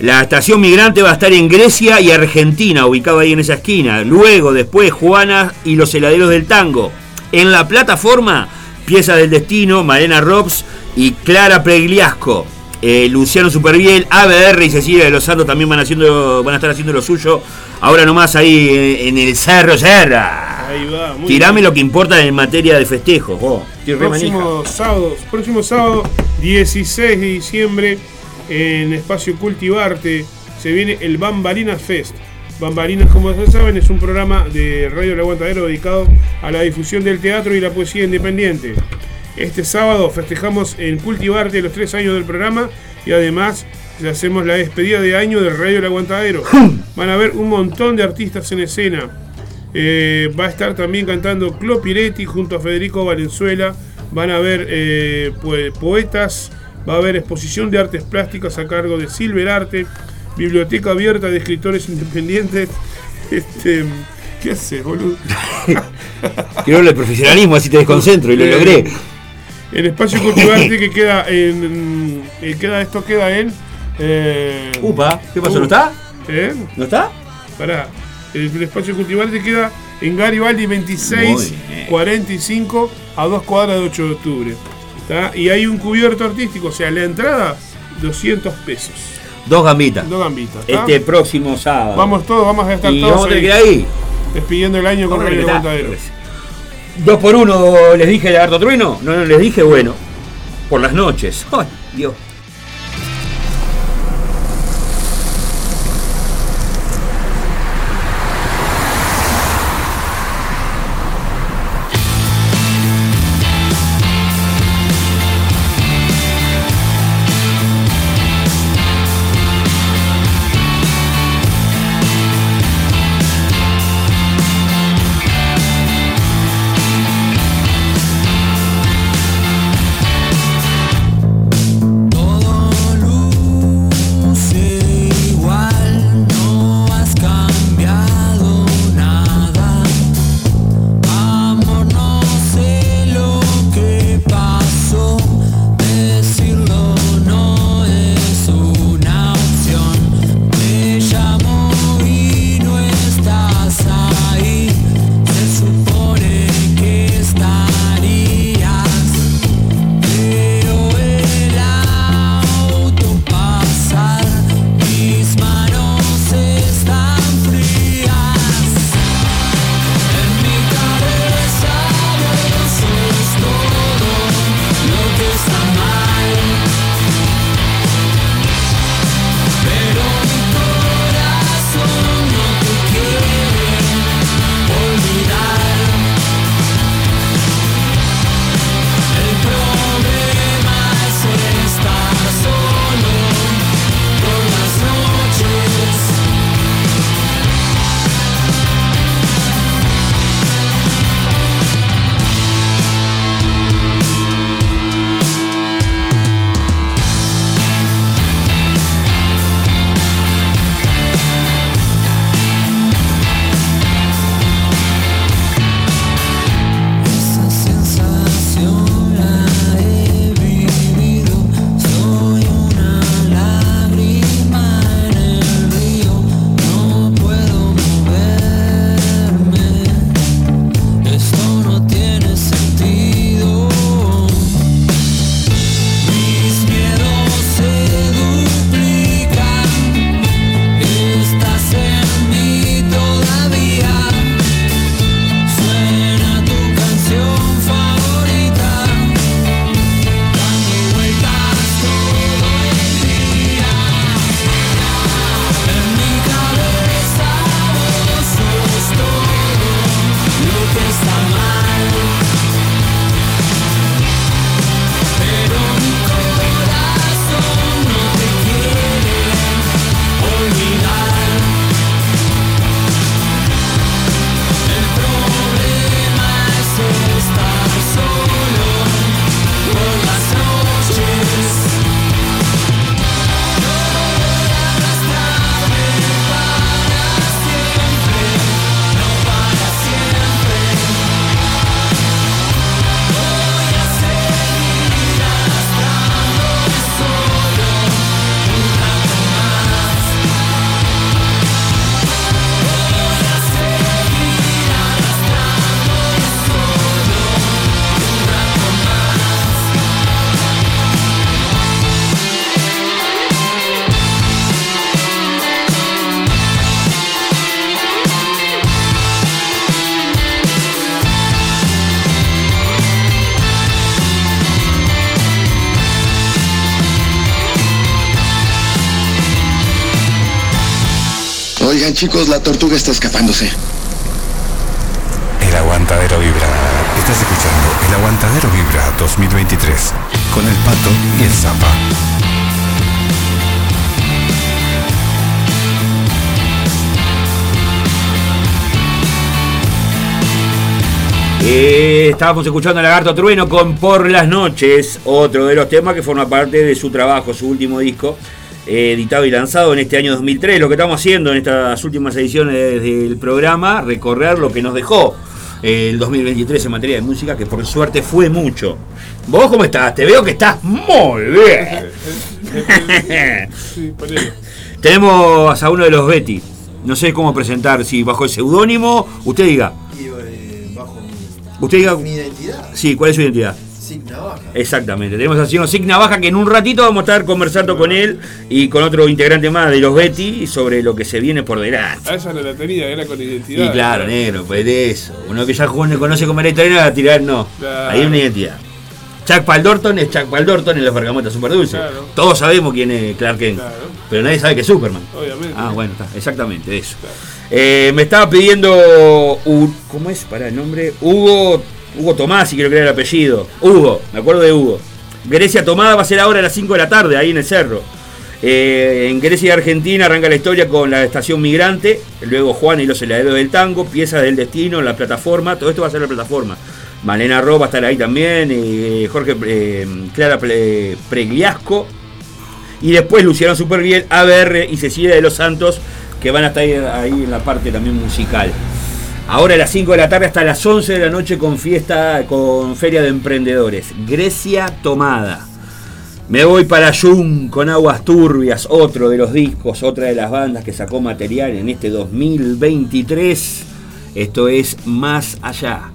La estación migrante va a estar en Grecia y Argentina, ubicado ahí en esa esquina. Luego, después, Juana y los heladeros del tango. En la plataforma, Pieza del Destino, Marena Robs y Clara Pregliasco. Eh, Luciano Superbiel, ABR y Cecilia de los Santos también van, haciendo, van a estar haciendo lo suyo. Ahora nomás ahí en el Cerro Serra. Ahí va, muy Tirame bien. lo que importa en materia de festejos. manija. Próximo sábado, próximo sábado, 16 de diciembre, en Espacio Cultivarte, se viene el Bambalinas Fest. Bambalinas, como ya saben, es un programa de Radio El Aguantadero dedicado a la difusión del teatro y la poesía independiente. Este sábado festejamos en Cultivarte los tres años del programa y además le hacemos la despedida de año del Radio El Aguantadero. Van a ver un montón de artistas en escena. Eh, va a estar también cantando Clo Piretti junto a Federico Valenzuela. Van a haber eh, poe- poetas, va a haber exposición de artes plásticas a cargo de Silver Arte, biblioteca abierta de escritores independientes. Este, ¿Qué haces, boludo? Quiero el profesionalismo, así te desconcentro y lo Eh, logré. El espacio cultivarte que queda en. eh, queda, esto queda en. eh, Upa, ¿qué pasó? ¿No está? ¿Eh? ¿No está? Pará. El, el espacio cultivarte queda en Garibaldi 26 45 a dos cuadras de 8 de octubre. ¿Tá? Y hay un cubierto artístico, o sea, la entrada, 200 pesos. Dos gambitas. Dos gambitas. ¿tá? Este próximo sábado. Vamos todos, vamos a estar Y todos vamos a tener que ir ahí. Despidiendo el año con Radio Aguantadero. Dos por uno les dije lagarto trueno. No, no les dije, bueno. Por las noches. Ay, Dios. Chicos, la tortuga está escapándose. El aguantadero vibra. Estás escuchando El aguantadero vibra 2023 con el pato y el zapa. Eh, estábamos escuchando a Lagarto Trueno con Por las Noches, otro de los temas que forma parte de su trabajo, su último disco, editado y lanzado en este año 2003. Lo que estamos haciendo en estas últimas ediciones del programa, recorrer lo que nos dejó eh, el 2023 en materia de música, que por suerte fue mucho. ¿Vos cómo estás? Te veo que estás muy bien. Sí. Tenemos a uno de los Betty. No sé cómo presentar, si bajo el seudónimo, usted diga. Usted diga. Mi identidad. Sí, ¿cuál es su identidad? Sig Navaja. Exactamente. Tenemos al señor Sig Navaja que en un ratito vamos a estar conversando con él y con otro integrante más de los Betty sobre lo que se viene por delante. A esa no la tenía, era con identidad. Y claro, negro, pues de eso. Uno que ya conoce como era a tirar no. Claro. Ahí hay una identidad. Chuck Paldorton es Chuck Paldorton en los bergamotas super dulces. Claro. Todos sabemos quién es Clark Kent. Pero nadie sabe que es Superman. Obviamente. Ah, bueno, está, exactamente, de eso. Eh, me estaba pidiendo. U- ¿Cómo es? Para el nombre. Hugo. Hugo Tomás, si quiero creer el apellido. Hugo, me acuerdo de Hugo. Grecia Tomada va a ser ahora a las 5 de la tarde, ahí en el cerro. Eh, en Grecia y Argentina arranca la historia con la estación migrante, luego Juan y los heladeros del tango, piezas del destino, la plataforma, todo esto va a ser la plataforma. Malena Ro va a estar ahí también, eh, Jorge eh, Clara Pregliasco, y después Luciano Superbiel, ABR y Cecilia de los Santos, que van a estar ahí en la parte también musical. Ahora a las 5 de la tarde hasta las 11 de la noche con fiesta, con Feria de Emprendedores. Grecia Tomada. Me voy para Jung con Aguas Turbias, otro de los discos, otra de las bandas que sacó material en este 2023. Esto es Más Allá.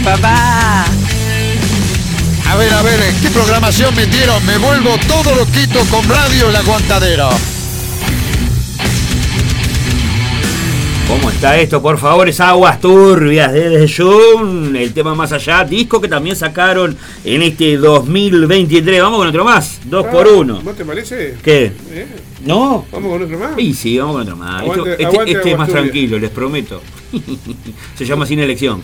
papá. A ver, a ver, ¿qué programación metieron? Me vuelvo todo loquito con radio en la ¿Cómo está esto? Por favor, es Aguas Turbias desde June, el tema más allá, disco que también sacaron en este 2023. Vamos con otro más, dos por ah, uno. ¿Vos te parece? ¿Qué? ¿Eh? ¿No? ¿Vamos con otro más? Sí, sí, vamos con otro más. Este, este es más tranquilo, les prometo. Se llama Sin Elección.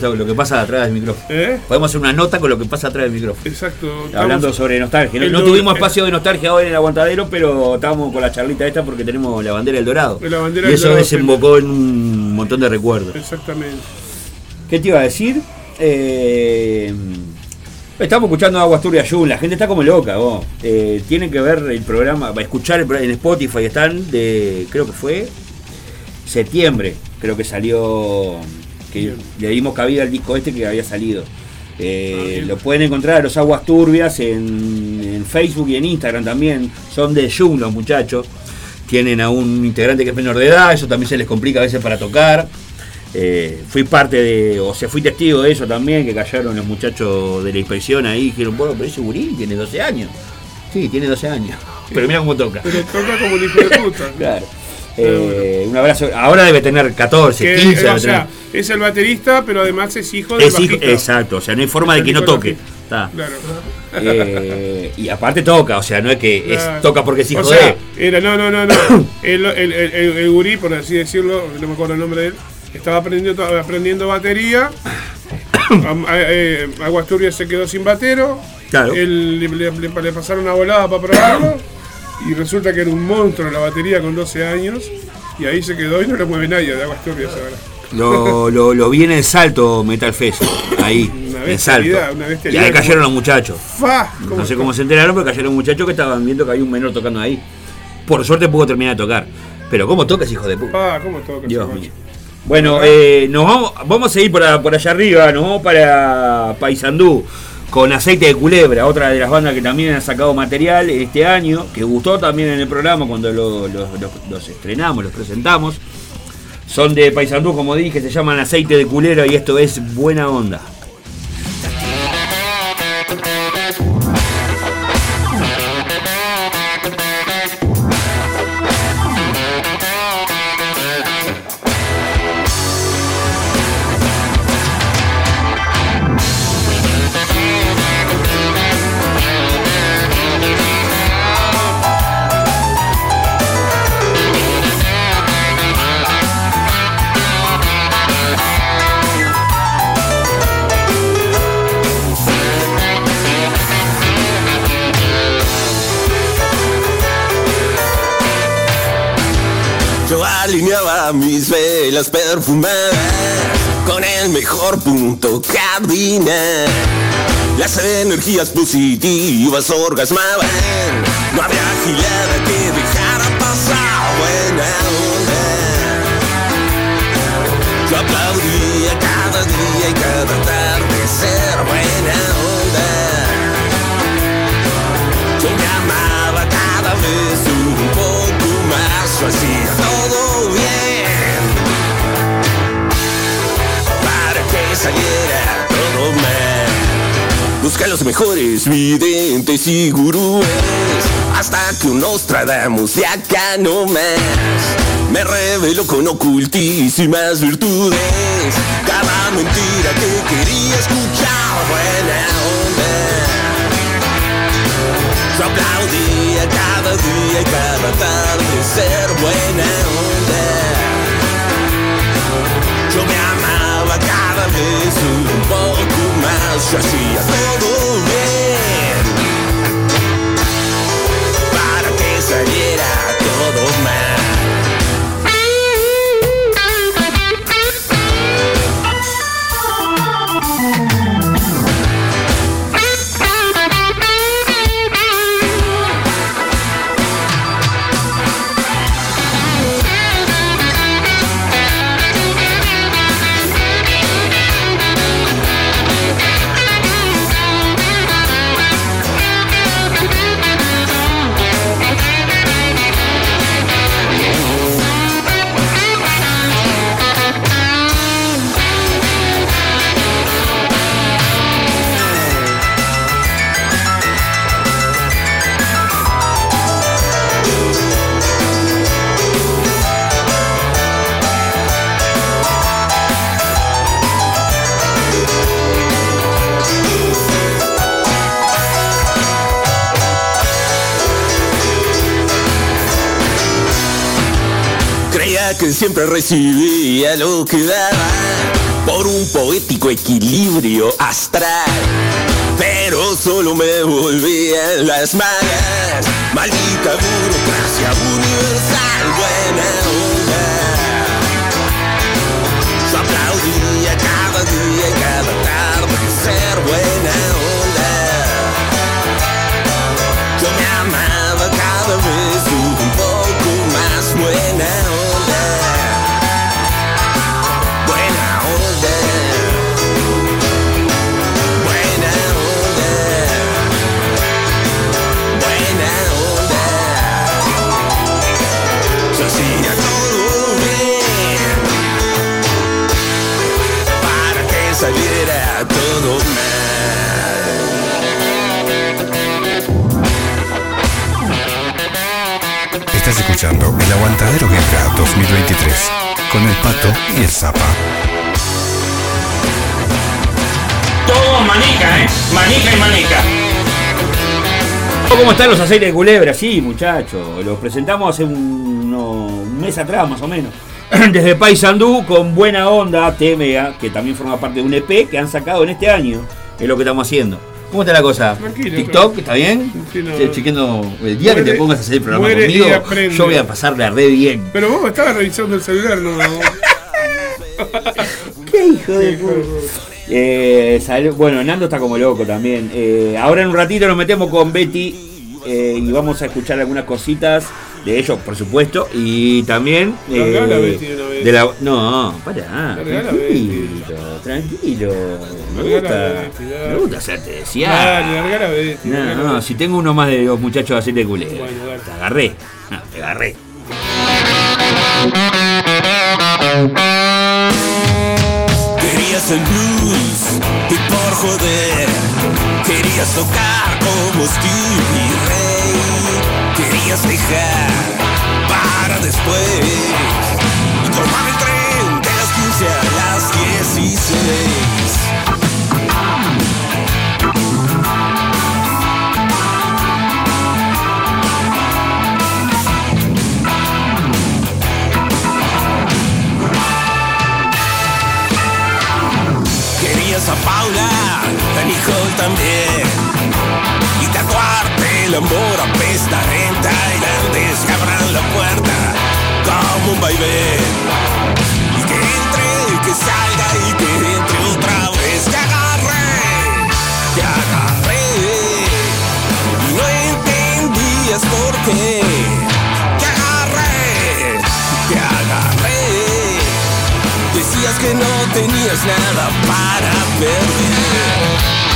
Lo que, pasa atrás del micrófono. Podemos hacer una nota con lo que pasa atrás del micrófono. ¿Eh? Exacto. Hablando Estamos- sobre nostalgia. No, tuvimos espacio de nostalgia hoy en el aguantadero, pero estábamos con la charlita esta porque tenemos la bandera del Dorado. La bandera y del eso Dorado, desembocó en un montón de recuerdos. Exactamente. ¿Qué te iba a decir? Eh, estamos escuchando Aguas Turbias Jun, la gente está como loca, vos. Eh, tienen que ver el programa, escuchar en Spotify, están de, creo que fue septiembre, creo que salió, que le dimos cabida al disco este que había salido. Eh, lo pueden encontrar a los Aguas Turbias en, en Facebook y en Instagram también. Son de Jun los muchachos. Tienen a un integrante que es menor de edad, eso también se les complica a veces para tocar. Eh, fui parte de, o sea, fui testigo de eso también, que cayeron los muchachos de la inspección ahí y dijeron, bueno, pero ese gurí tiene 12 años. Sí, tiene 12 años. Pero mira cómo toca. Pero toca como un hijo de puta. Claro. Eh, un abrazo. Ahora debe tener 14, Que, 15. o debe sea, tener. es el baterista, pero además es hijo del Es hijo- exacto, o sea, no hay forma de que no toque. Claro. Eh, y aparte toca, o sea, no es que es- toca porque es hijo o sea, de. Era, no, no, no, no. el, el, el, el- el gurí, por así decirlo, no me acuerdo el nombre de él, estaba aprendiendo, aprendiendo batería. Eh, Aguas Turbias se quedó sin batero. Claro. Él, le, le- le- le pasaron una volada para probarlo. Y resulta que era un monstruo la batería con 12 años. Y ahí se quedó y no le mueve nadie de Aguas Turbias ahora. Lo, lo, lo vi en el salto Metal Fest. Ahí. Una en salto. Y ahí cayeron los muchachos. ¡Fa! No sé cómo se enteraron, pero cayeron muchachos que estaban viendo que había un menor tocando ahí. Por suerte pudo terminar de tocar. Pero ¿cómo tocas, hijo de puta? Ah, ¿cómo toca? Dios mío. Bueno, eh, nos vamos, vamos a ir por, a- por allá arriba, nos vamos para Paysandú con Aceite de Culebra, otra de las bandas que también han sacado material este año, que gustó también en el programa cuando lo- lo- lo- los estrenamos, los presentamos. Son de Paysandú, como dije, se llaman Aceite de Culebra y esto es buena onda. Mis velas perfumadas con el mejor punto cardinal. Las energías positivas orgasmaban. No había gilada que dejara pasar buena onda. Yo aplaudía cada día y cada tarde ser buena onda. Yo me amaba cada vez un poco más, hacía saliera. Busca los mejores videntes y gurúes hasta que un Nostradamus de acá no más. Me reveló con ocultísimas virtudes cada mentira que quería escuchar buena onda. Yo aplaudía cada día y cada tarde ser buena onda. Vez un poco más, yo hacía todo bien para que saliera todo mal. Siempre recibía lo que daba por un poético equilibrio astral. Pero solo me volvían las malas. Maldita burocracia universal, buena escuchando El Aguantadero Vibra 2023 con el Pato y el Zapa. Todo manica, ¿eh? Manica y manica. ¿Cómo están los aceites de culebra? Sí, muchachos. Los presentamos hace un, no, un mes atrás, más o menos. Desde Paysandú, con buena onda, TMA, que también forma parte de un EP que han sacado en este año. Es lo que estamos haciendo. ¿Cómo está la cosa? Tranquilo, TikTok, ¿está bien? Sí, no. Chequeando el día que te pongas a hacer el programa conmigo, yo voy a pasarla re bien. Pero vos estabas revisando el celular, no. ¿Qué hijo de puta? Eh, salió- bueno, Nando está como loco también. Eh, ahora en un ratito nos metemos con Betty eh, y vamos a escuchar algunas cositas de ellos, por supuesto. Y también. eh, Betty, de la, no, pará. Tranquilo, tranquilo. Me gusta, dale. me gusta hacerte desear. Betty, No, no, si tengo uno más de los muchachos de aceite de culebra. Te agarré. No, te agarré. Querías el blues y por joder Querías tocar como Stevie Ray Querías dejar para después apesta en Tailandes Que abran la puerta como un vaivén Y salga y que entre otra vez. Te agarré, te agarré. Y no entendías por qué. Te agarré, te agarré. Decías que no tenías nada para perder.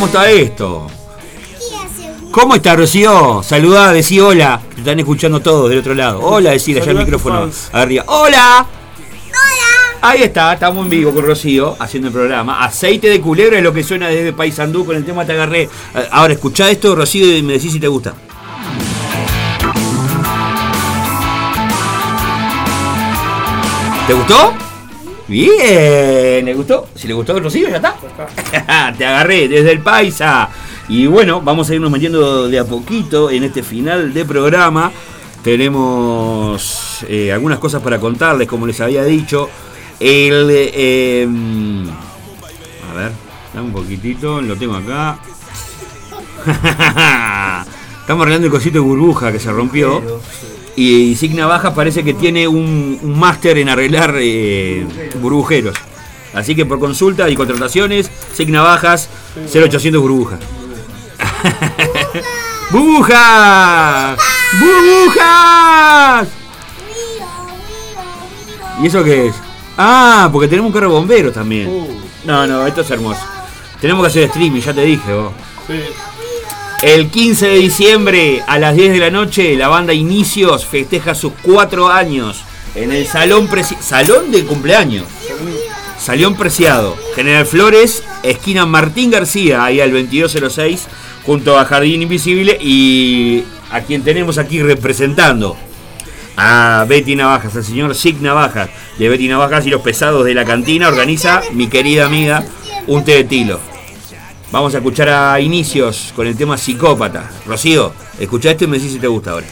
¿Cómo está esto? ¿Cómo está Rocío? Saludá, decí hola. Te están escuchando todos del otro lado. Hola, decir allá el micrófono arriba. ¡Hola! Ahí está, estamos en vivo con Rocío haciendo el programa. Aceite de culebra es lo que suena desde Paysandú con el tema Te agarré. Eh, Ahora escuchá esto, Rocío, y me decís si te gusta. ¿Te gustó? Bien, ¿le gustó? Si le gustó Rocío, ya está. Te agarré desde el Paisa. Y bueno, vamos a irnos metiendo de a poquito en este final de programa. Tenemos eh, algunas cosas para contarles, como les había dicho. El. eh, a ver, dame un poquitito, lo tengo acá. Estamos arreglando el cosito de burbuja que se rompió. Y Signa Baja parece que tiene un, un máster en arreglar eh, burbujeros. Así que por consulta y contrataciones, Signa Bajas 0800 burbujas. ¡Burbujas! ¡Burbujas! ¿Y eso qué es? Ah, porque tenemos un carro de bomberos también. No, no, esto es hermoso. Tenemos que hacer streaming, ya te dije vos. El 15 de diciembre a las 10 de la noche, la banda Inicios festeja sus cuatro años en el Salón Preci- Salón de cumpleaños. Salón Preciado. General Flores, esquina Martín García, ahí al 2206, junto a Jardín Invisible y a quien tenemos aquí representando. A Betty Navajas, al señor Sig Navajas, de Betty Navajas y los pesados de la cantina, organiza mi querida amiga un té de tilo. Vamos a escuchar a Inicios con el tema Psicópata. Rocío, escucha esto y me decís si te gusta ahora.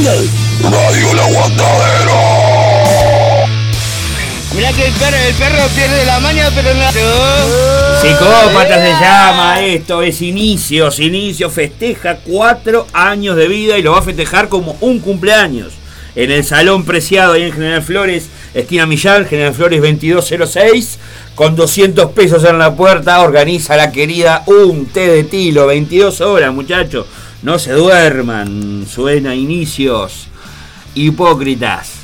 Angle. Radio El Aguantadero. Mirá que el perro, el perro pierde la maña, pero no. Psicópata se llama esto, es inicios, inicio, festeja cuatro años de vida y lo va a festejar como un cumpleaños. En el Salón Preciado, ahí en General Flores, esquina Millán, General Flores 2206, con 200 pesos en la puerta, organiza la querida Un Té de Tilo, 22 horas, muchachos. No se duerman, suena inicios hipócritas.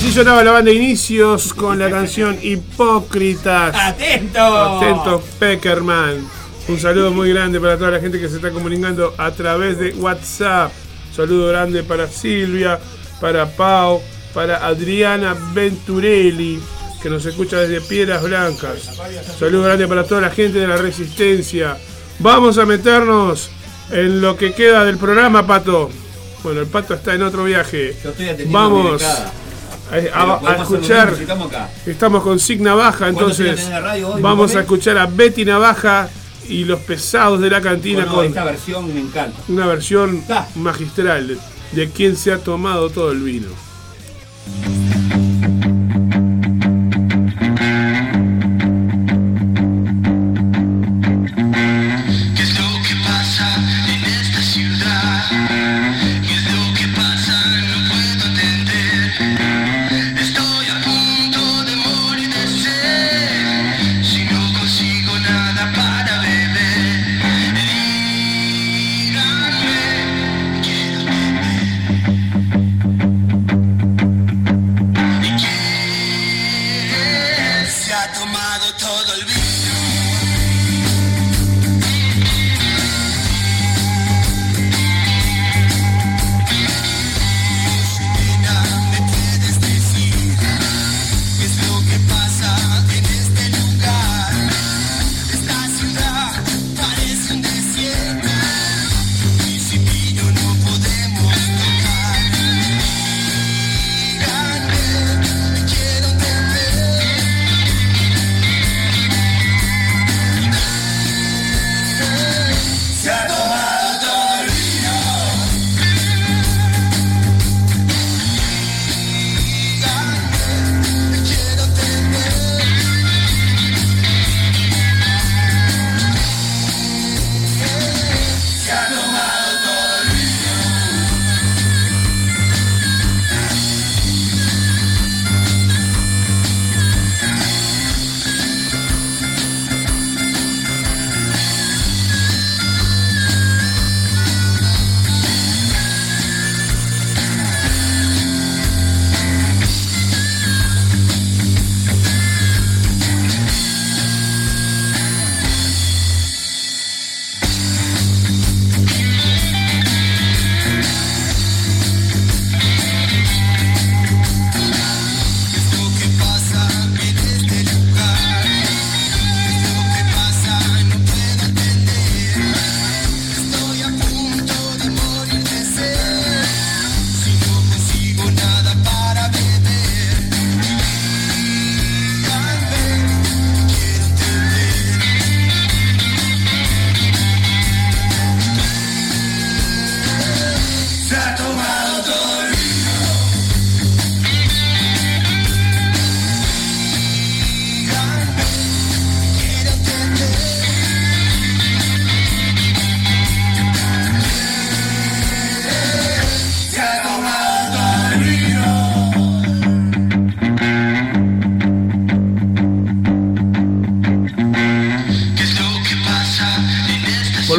Así sonaba la banda de Inicios con la canción Hipócritas. ¡Atento! Atento, Peckerman. Un saludo muy grande para toda la gente que se está comunicando a través de WhatsApp. Saludo grande para Silvia, para Pau, para Adriana Venturelli. que nos escucha desde Piedras Blancas. Saludo grande para toda la gente de la Resistencia. Vamos a meternos en lo que queda del programa, Pato. Bueno, el Pato está en otro viaje. Vamos a, a- a escuchar. Estamos con Sig Navaja, ¿Cuándo se entonces hoy, vamos a escuchar a Betty Navaja y los pesados de la cantina Bueno, con esta versión me encanta. una versión magistral de, de quien se ha tomado todo el vino.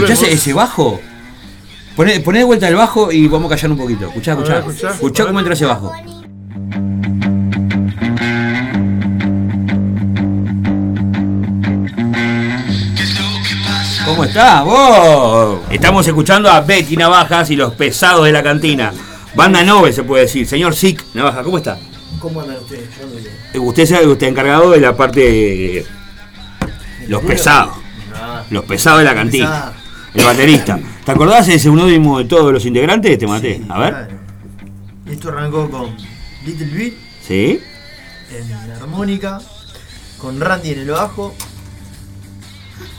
¿Escuchás ese bajo? Poné, poné de vuelta el bajo y vamos a callar un poquito. Escuchá, A ver, escuchá. escuchá. Escuchá cómo entra ese bajo. ¿Cómo estás vos? Estamos escuchando a Betty Navajas y los pesados de la cantina. Banda Nove se puede decir. Señor Sick Navaja, ¿cómo está? ¿Cómo andan ustedes? Eh, Usted que usted es encargado de la parte. Los pesados. Ah, Los pesados de la cantina. El baterista. ¿Te acordás ese seudónimo de todos los integrantes? Te maté. A ver. Claro. Esto arrancó con Little Big ¿Sí? en la armónica, con Randy en el bajo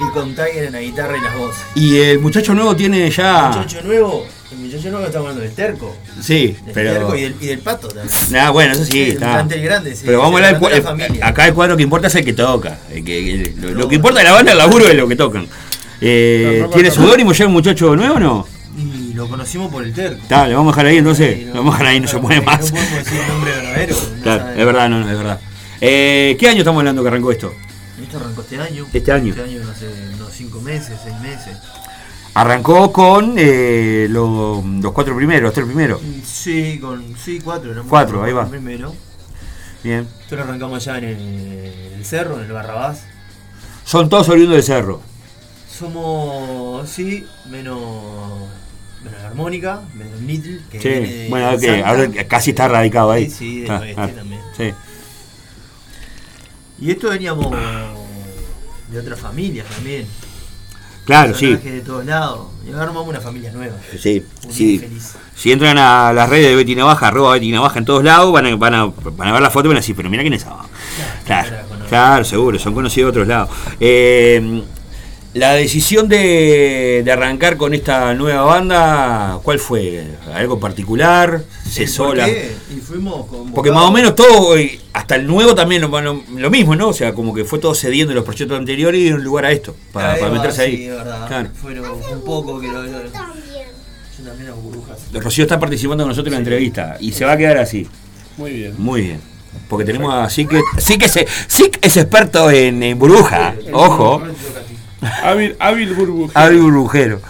y con Tiger en la guitarra y las voces. Y el muchacho nuevo tiene El ya. muchacho nuevo, el muchacho nuevo está hablando del terco. Sí, Del pero. terco y del, y del pato también. Nah, bueno, eso sí, el está. plantel grande, sí. Pero vamos a hablar del familia. Acá el cuadro que importa es el que toca. El que- el- lo, lo que importa de la banda es el laburo de lo que tocan. Eh, ¿Tiene toca. seudónimo ya el muchacho nuevo o no? Y lo conocimos por el terco. Está, le vamos a dejar ahí entonces. Lo vamos a dejar ahí, no se puede No más. podemos decir el nombre verdadero. no Claro, sabe. es verdad, no, no, es verdad. Eh, ¿Qué año estamos hablando que arrancó esto? Esto arrancó este año. Este año. Este año, no sé, unos 5 meses, 6 meses. Arrancó con eh, lo- los cuatro primeros, los tres primeros. Sí, con. Sí, cuatro. éramos Cuatro, ahí va. Primero. Bien. Esto lo arrancamos allá en el, el cerro, en el Barrabás. Son todos oriundos del cerro. Somos, sí, menos. menos la armónica, menos el que Sí, viene bueno, Salta. ahora casi está radicado ahí. Sí, sí, del Ah, oeste ah, también. Sí. Y esto veníamos de otras familias también. Claro, sí. De todos lados. Y ahora armamos una familia nueva. Sí, Muy sí. feliz. Si entran a las redes de Betty Navaja, arroba Betty Navaja en todos lados, van a, van a, van a ver la foto y van a decir, pero mira quién es esa. Claro, claro, seguro, son conocidos de otros lados. Eh, la decisión de, de arrancar con esta nueva banda, ¿cuál fue? ¿Algo particular? ¿Se ¿Por sola? qué? Y fuimos. Porque más o menos todo, hasta el nuevo también lo, lo- lo mismo, ¿no? O sea, como que fue todo cediendo en los proyectos anteriores y dieron lugar a esto, para, Ahí para va, meterse sí, ahí. verdad. Claro. Fueron un poco que lo. yo también hago burbujas. Rocío está participando con nosotros en la entrevista y se va a quedar así. Muy bien. Muy bien. Porque tenemos a Sick, Sick es, Sick es experto en, en burbuja. Ojo. Hábil, hábil burbujero. Hábil burbujero.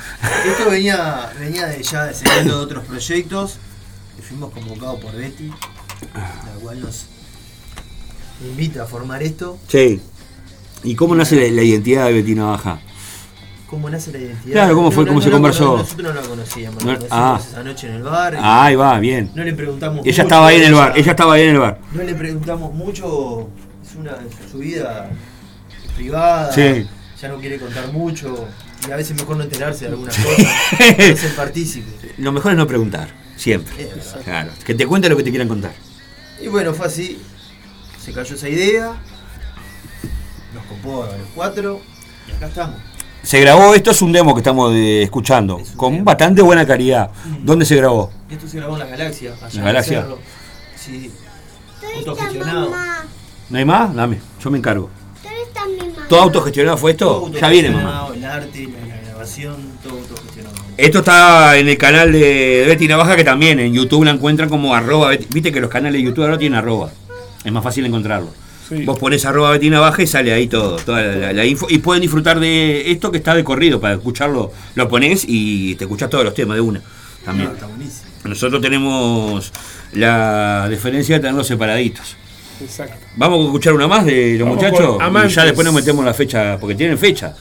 Esto venía, venía de ya descendiendo de otros proyectos. Y fuimos convocados por Betty, la cual nos invita a formar esto. Sí. ¿Y cómo nace la, la identidad de Betty Navaja? ¿Cómo nace la identidad? Claro, ¿cómo fue? ¿Cómo se conversó? Nosotros no la conocíamos, No- la conocimos ah. esa noche en el bar. Ah, ahí va, bien. No le preguntamos Ella mucho, estaba ahí en el bar, ella estaba ahí en el bar. No le preguntamos mucho, es una su vida privada. Sí. Ya no quiere contar mucho. Y a veces mejor no enterarse de algunas cosas. no ser partícipe. Lo mejor es no preguntar, siempre. Es verdad. Claro. Que te cuente lo que te quieran contar. Y bueno, fue así. Se cayó esa idea. Nos copó a los cuatro. Y acá estamos. Se grabó, esto es un demo que estamos eh, escuchando, con bastante buena calidad. ¿Dónde se grabó? Esto se grabó en la galaxia. Allá ¿La en el Galaxia? cerro. Sí. Autogestionado. ¿No hay más? Dame, yo me encargo. ¿Dónde está mi mamá? ¿Todo autogestionado fue esto? Todo Ya viene, mamá. El arte, la, grabación, todo autogestionado. Esto está en el canal de Betty Navaja, que también en YouTube la encuentran como arroba. Betty- Viste que los canales de YouTube ahora tienen arroba. Es más fácil encontrarlo. Vos pones arroba Betty Navaja y sale ahí todo, toda la, la- la info. Y pueden disfrutar de esto que está de corrido. Para escucharlo, lo pones y te escuchás todos los temas de una. También. está buenísimo. Nosotros tenemos la diferencia de tenerlos separaditos. Exacto. Vamos a escuchar una más de los Vamos muchachos. Y ya después nos metemos la fecha, porque tienen fecha.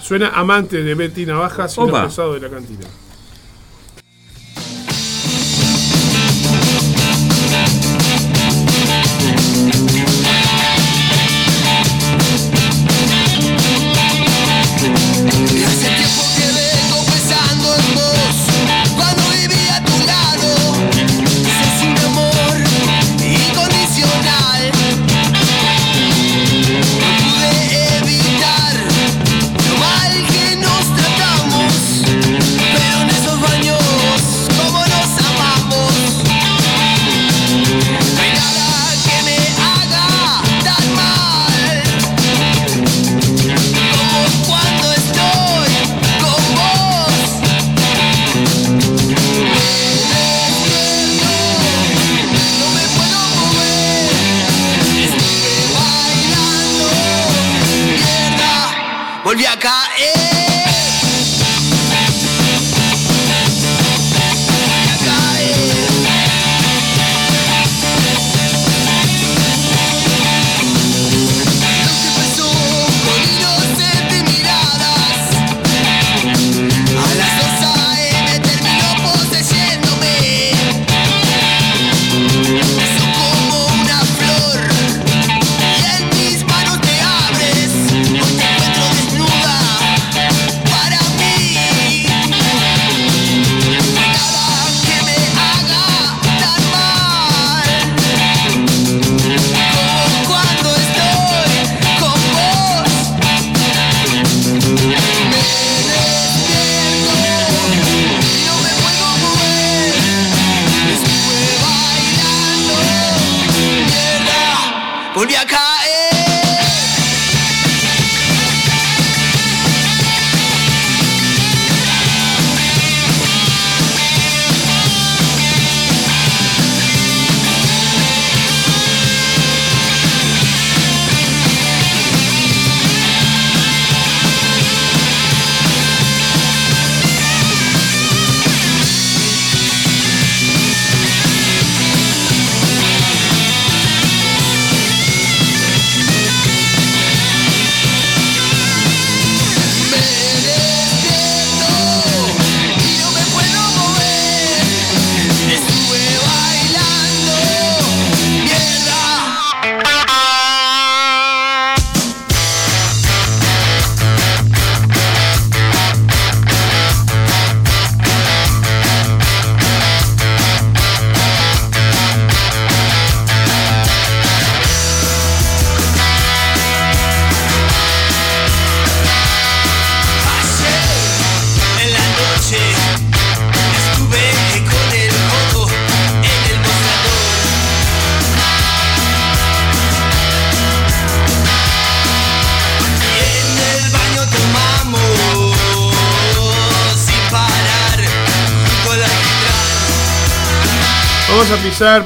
Suena amante de Betty Navajas lo pesado de la cantina.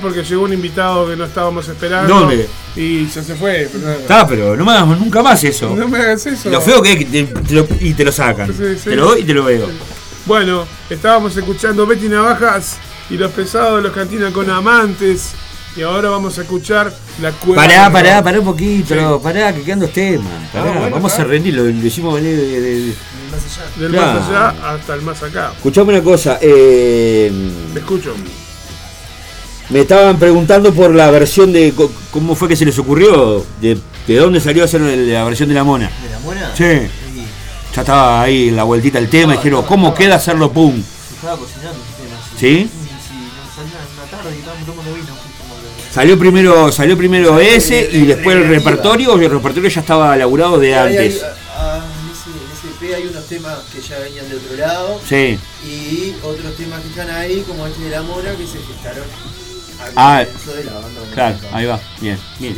Porque llegó un invitado que no estábamos esperando. ¿Dónde? Y se, se fue. pero- Está, pero no me hagas nunca más eso. No me hagas eso. Lo feo que es que te, te lo- y te lo sacan. Sí, sí. Te lo doy y te lo veo. Bueno, estábamos escuchando Betty Navajas y los pesados de los cantinas con amantes. Y ahora vamos a escuchar la cueva. Pará, pará, rock. pará un poquito, pará, que quedan dos temas. Pará, Ah, bueno, vamos a rendirlo, lo hicimos venir de, de- Del Claro. más allá hasta el más acá. Escuchame una cosa, eh, Te escucho. Me estaban preguntando por la versión de cómo fue que se les ocurrió, de, de dónde salió a hacer la versión de la mona. ¿De la mona? Sí. Ya estaba ahí la vueltita el tema, y dijeron, ¿cómo queda hacerlo pum? Estaba cocinando ese tema. ¿Sí? Salió primero, salió primero ese y después el repertorio, y el repertorio ya estaba elaborado de antes. en, ese, hay unos temas que ya venían de otro lado. Sí. Y otros temas que están ahí, como este de la mona, que se gestaron. Ah, de la banda Claro, ahí va, bien, bien.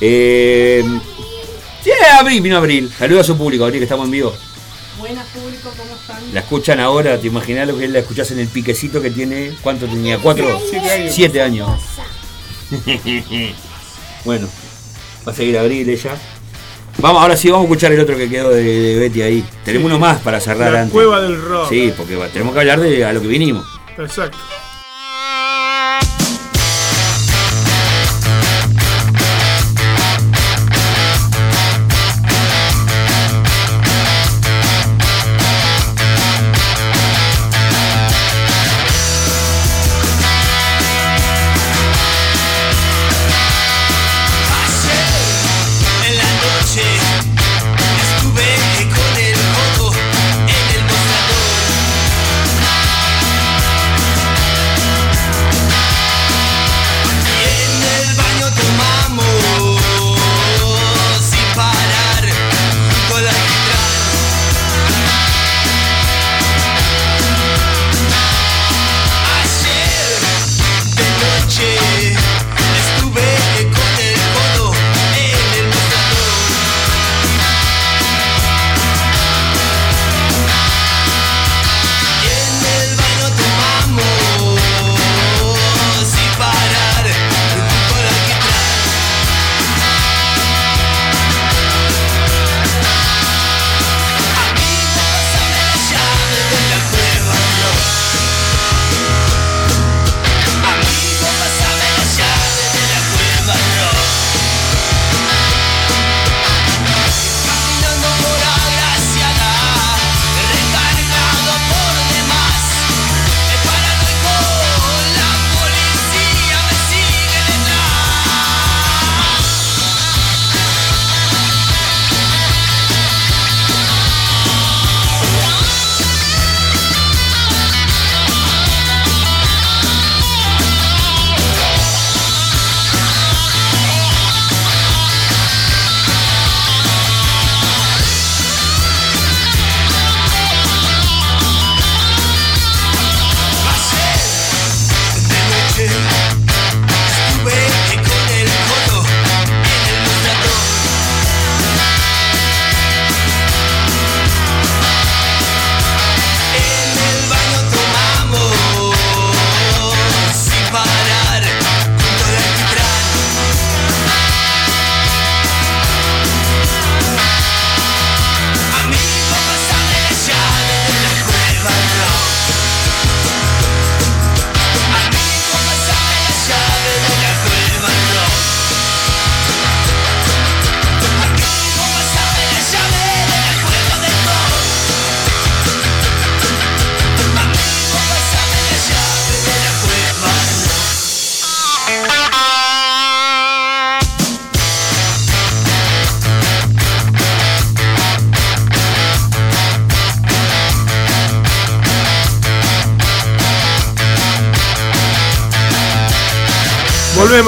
Eh, sí, Abril, vino Abril. Saluda a su público, Abril, que estamos en vivo. Buenas público, ¿cómo están? La escuchan ahora, te imaginas lo que la escuchás en el piquecito que tiene. ¿Cuánto tenía? ¿Cuatro? Siete años. Siete años. bueno, va a seguir Abril ella. Vamos, ahora sí vamos a escuchar el otro que quedó de, de Betty ahí. Tenemos uno más para cerrar La antes. cueva del rock. Sí, porque tenemos que hablar de a lo que vinimos. Exacto.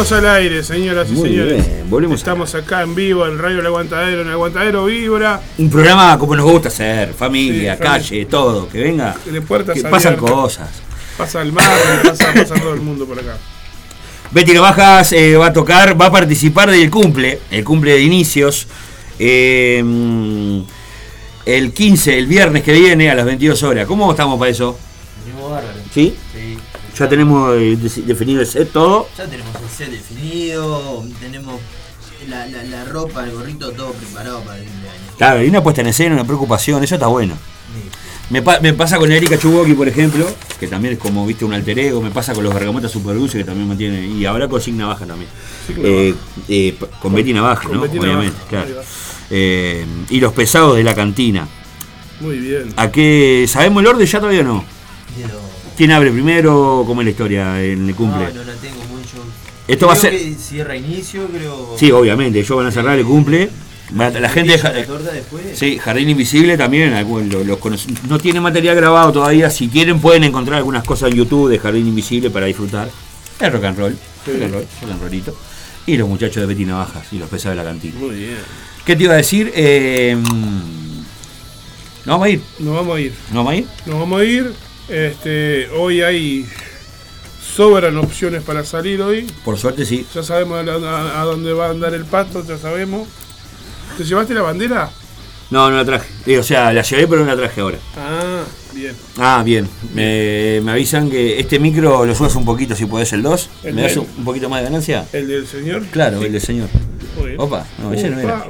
Volvemos al aire, señoras y Muy señores. bien, volvemos Estamos acá en vivo en Radio El Aguantadero, en El Aguantadero Vibra. Un programa como nos gusta hacer, familia, Sí, calle, todo, que venga. De puertas que pasan abiertas. cosas. Pasa el mar, pasa, pasa todo el mundo por acá. Betty Navajas eh, va a tocar, va a participar del cumple, el cumple de inicios. eh, el 15, el viernes que viene a las 22 horas. ¿Cómo estamos para eso? Venimos bárbaro. ¿Sí? Sí. Ya tenemos eh, de- definido el set todo. Ya tenemos el set definido, tenemos la, la, la ropa, el gorrito, todo preparado para el cumpleaños. Claro, hay una puesta en escena, una preocupación, eso está bueno. Me, pa- me pasa con Erika Chuboki, por ejemplo, que también es como, viste, un alter ego. Me pasa con los Bergamotas Super Dulce, que también mantiene. Y ahora con Sig Navaja también. Eh, eh, p- con Betty Navaja, Con ¿no? Betty Obviamente, Navaja, claro. Eh, y los pesados de la cantina. Muy bien. ¿A qué? ¿Sabemos el orden ya todavía no? ¿Quién abre primero? ¿Cómo es la historia en el cumple? No, no la tengo mucho. Esto va a ser- que cierra inicio, creo. Sí, obviamente, ellos van a cerrar el cumple. La gente de Ja- La torta después. Sí, Jardín Invisible también, los no tiene material grabado todavía. Si quieren pueden encontrar algunas cosas en YouTube de Jardín Invisible para disfrutar. El rock and roll, Sí. rock and roll, rock and rollito. Y los muchachos de Betty Navajas y los pesados de la cantina. Muy bien. ¿Qué te iba a decir? Eh, ¿No vamos a ir? Nos vamos a ir. ¿No vamos a ir? Nos vamos a ir. Este, hoy hay sobran opciones para salir hoy. Por suerte sí. Ya sabemos a, dónde va a andar el pato, ya sabemos. ¿Te llevaste la bandera? No, no la traje. Eh, o sea, la llevé pero no la traje ahora. Ah, bien. Ah, bien. Me, me avisan que este micro lo subas un poquito si podés el 2. ¿El ¿Me das un, poquito más de ganancia? ¿El del señor? Claro, el del señor. Bien. Opa, no, ese no era.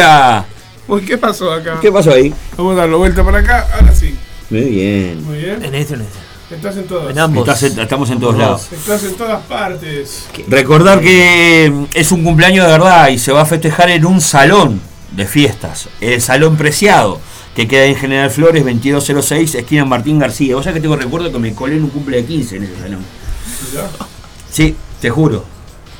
Ah! Uy, ¿qué pasó acá? ¿Qué pasó ahí? Vamos a darlo vuelta para acá, ahora sí. Muy bien. Muy bien. En este, en este. Estás en todas. En ambos. Estás en- estamos en todos lados. Estás en todas partes. Recordar que mm, es un cumpleaños de verdad y se va a festejar en un salón de fiestas, el Salón Preciado, que queda en General Flores 2206, esquina Martín García. Vos sabés que tengo recuerdo que me colé en un cumple de 15 en ese salón. Sí, te juro.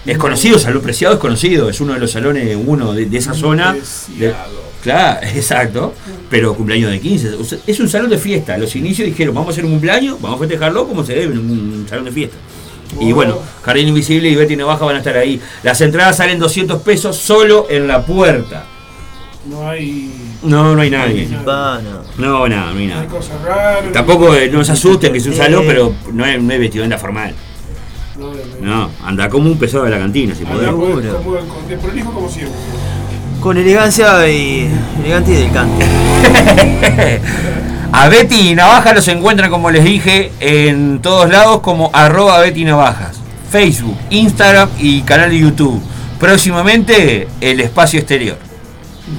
Es conocido, Salón Preciado es conocido, es uno de los salones, uno de, de esa zona. De- claro, exacto. Pero cumpleaños de 15. O sea, Es un salón de fiesta. Los inicios dijeron, vamos a hacer un cumpleaños, vamos a festejarlo como se debe en un salón de fiesta. Y bueno, Jardín Invisible y Betty Navaja van a estar ahí. Las entradas salen 200 pesos solo en la puerta. No hay. No, no hay nadie. No. No, nada, no hay Hay nada. cosas raras. Tampoco eh, no se asusten que es un salón, pero no es, no es vestimenta formal. No, anda como un pesado de la cantina, si podés. Como- con- de prolijo como siempre. Con elegancia y. elegante y del canto. A Betty Navaja los encuentran, como les dije, en todos lados como arroba Betty Navajas. Facebook, Instagram y canal de YouTube. Próximamente el espacio exterior.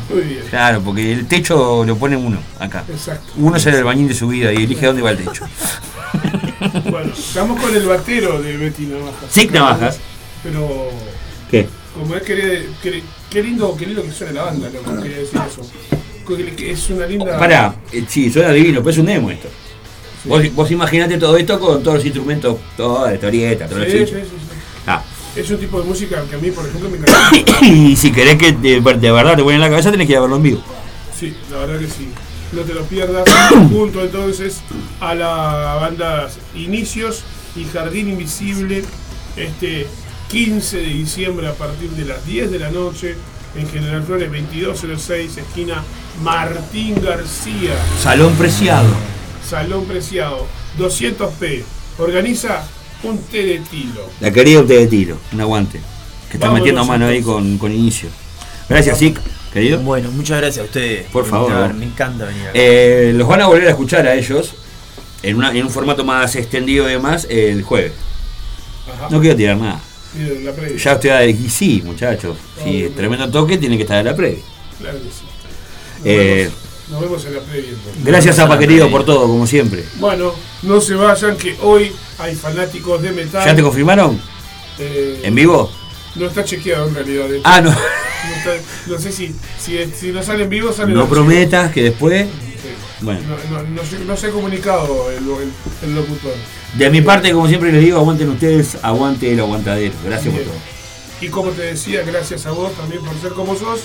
Muy bien. Claro, porque el techo lo pone uno acá. Exacto. Uno es el bañín de su vida y elige dónde va el techo. Bueno, estamos con el batero de Betty Navajas. Sig Navajas. Pero. ¿Qué? Como es que. que- Qué lindo, qué lindo que suena la banda, loco, quería decir eso. Que- Es una linda. Pará, eh, sí, suena divino, pero es un demo esto. Vos, vos imaginate todo esto con todos los instrumentos, toda la historieta, todo Sí, el sí, sí, sí. Ah. Es un tipo de música que a mí, por ejemplo, me encanta. Y si querés que de, de verdad te ponen en la cabeza, tenés que ir a verlo en vivo. Sí, la verdad que sí. No te lo pierdas. junto entonces a la banda Inicios y Jardín Invisible este 15 de diciembre a partir de las 10 de la noche en General Flores 2206, esquina Martín García, Salón preciado. Salón Preciado, 200p. Organiza un té de tilo. La querida usted de tiro, un aguante. Que está Vámonos, metiendo mano ahí con, con inicio. Gracias, Zic, querido. Bueno, muchas gracias a ustedes. Por favor. invitar, Me encanta venir acá. Eh, los van a volver a escuchar a ellos en, una- en un formato más extendido y demás el jueves. Ajá. No quiero tirar nada. Miren, la previa. Ya usted va a decir, sí, muchachos. Si es tremendo toque, tiene que estar en la previa. Claro que sí. Nos, Eh, vemos, nos vemos en la previa. entonces. Gracias, Zapa, querido, por todo, como siempre. Bueno, no se vayan que hoy hay fanáticos de metal. ¿Ya te confirmaron? Eh, ¿En vivo? No está chequeado en realidad. Ah, no. No, está- no sé si, si, si no sale en vivo, sale No prometas que después. Bueno. No, no, no, se- no se ha comunicado el, el, el locutor. De mi parte, como siempre les digo, aguanten ustedes, aguante el aguantadero. Gracias por todo. Y como te decía, gracias a vos también por ser como sos.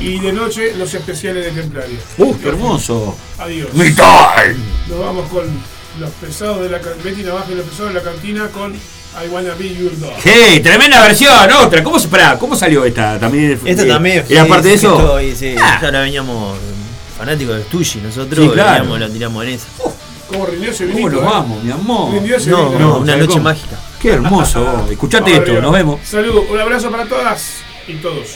Y de noche, los especiales de Templario. ¡Uh, qué hermoso! Adiós. ¡Metal! Nos vamos con los pesados de la can- Betty Navaja y los pesados de la cantina con I Wanna Be Your Dog. ¡Hey! Tremenda versión, otra. ¿Cómo, se- pará, ¿cómo salió esta? ¿También, Esta eh, también. ¿Era sí, parte de sí, eso? estoy, sí. Ah. Ya la veníamos fanáticos del Tushi. Nosotros Sí, claro. veníamos, la tiramos en esa. ¿Cómo rindió ese ¿Cómo vinito? nos eh? vamos, mi amor? Rindió ese No, vinito, no, una ¿sabes noche cómo? mágica. Qué hermoso. Escuchate esto, nos vemos. Salud, un abrazo para todas y todos.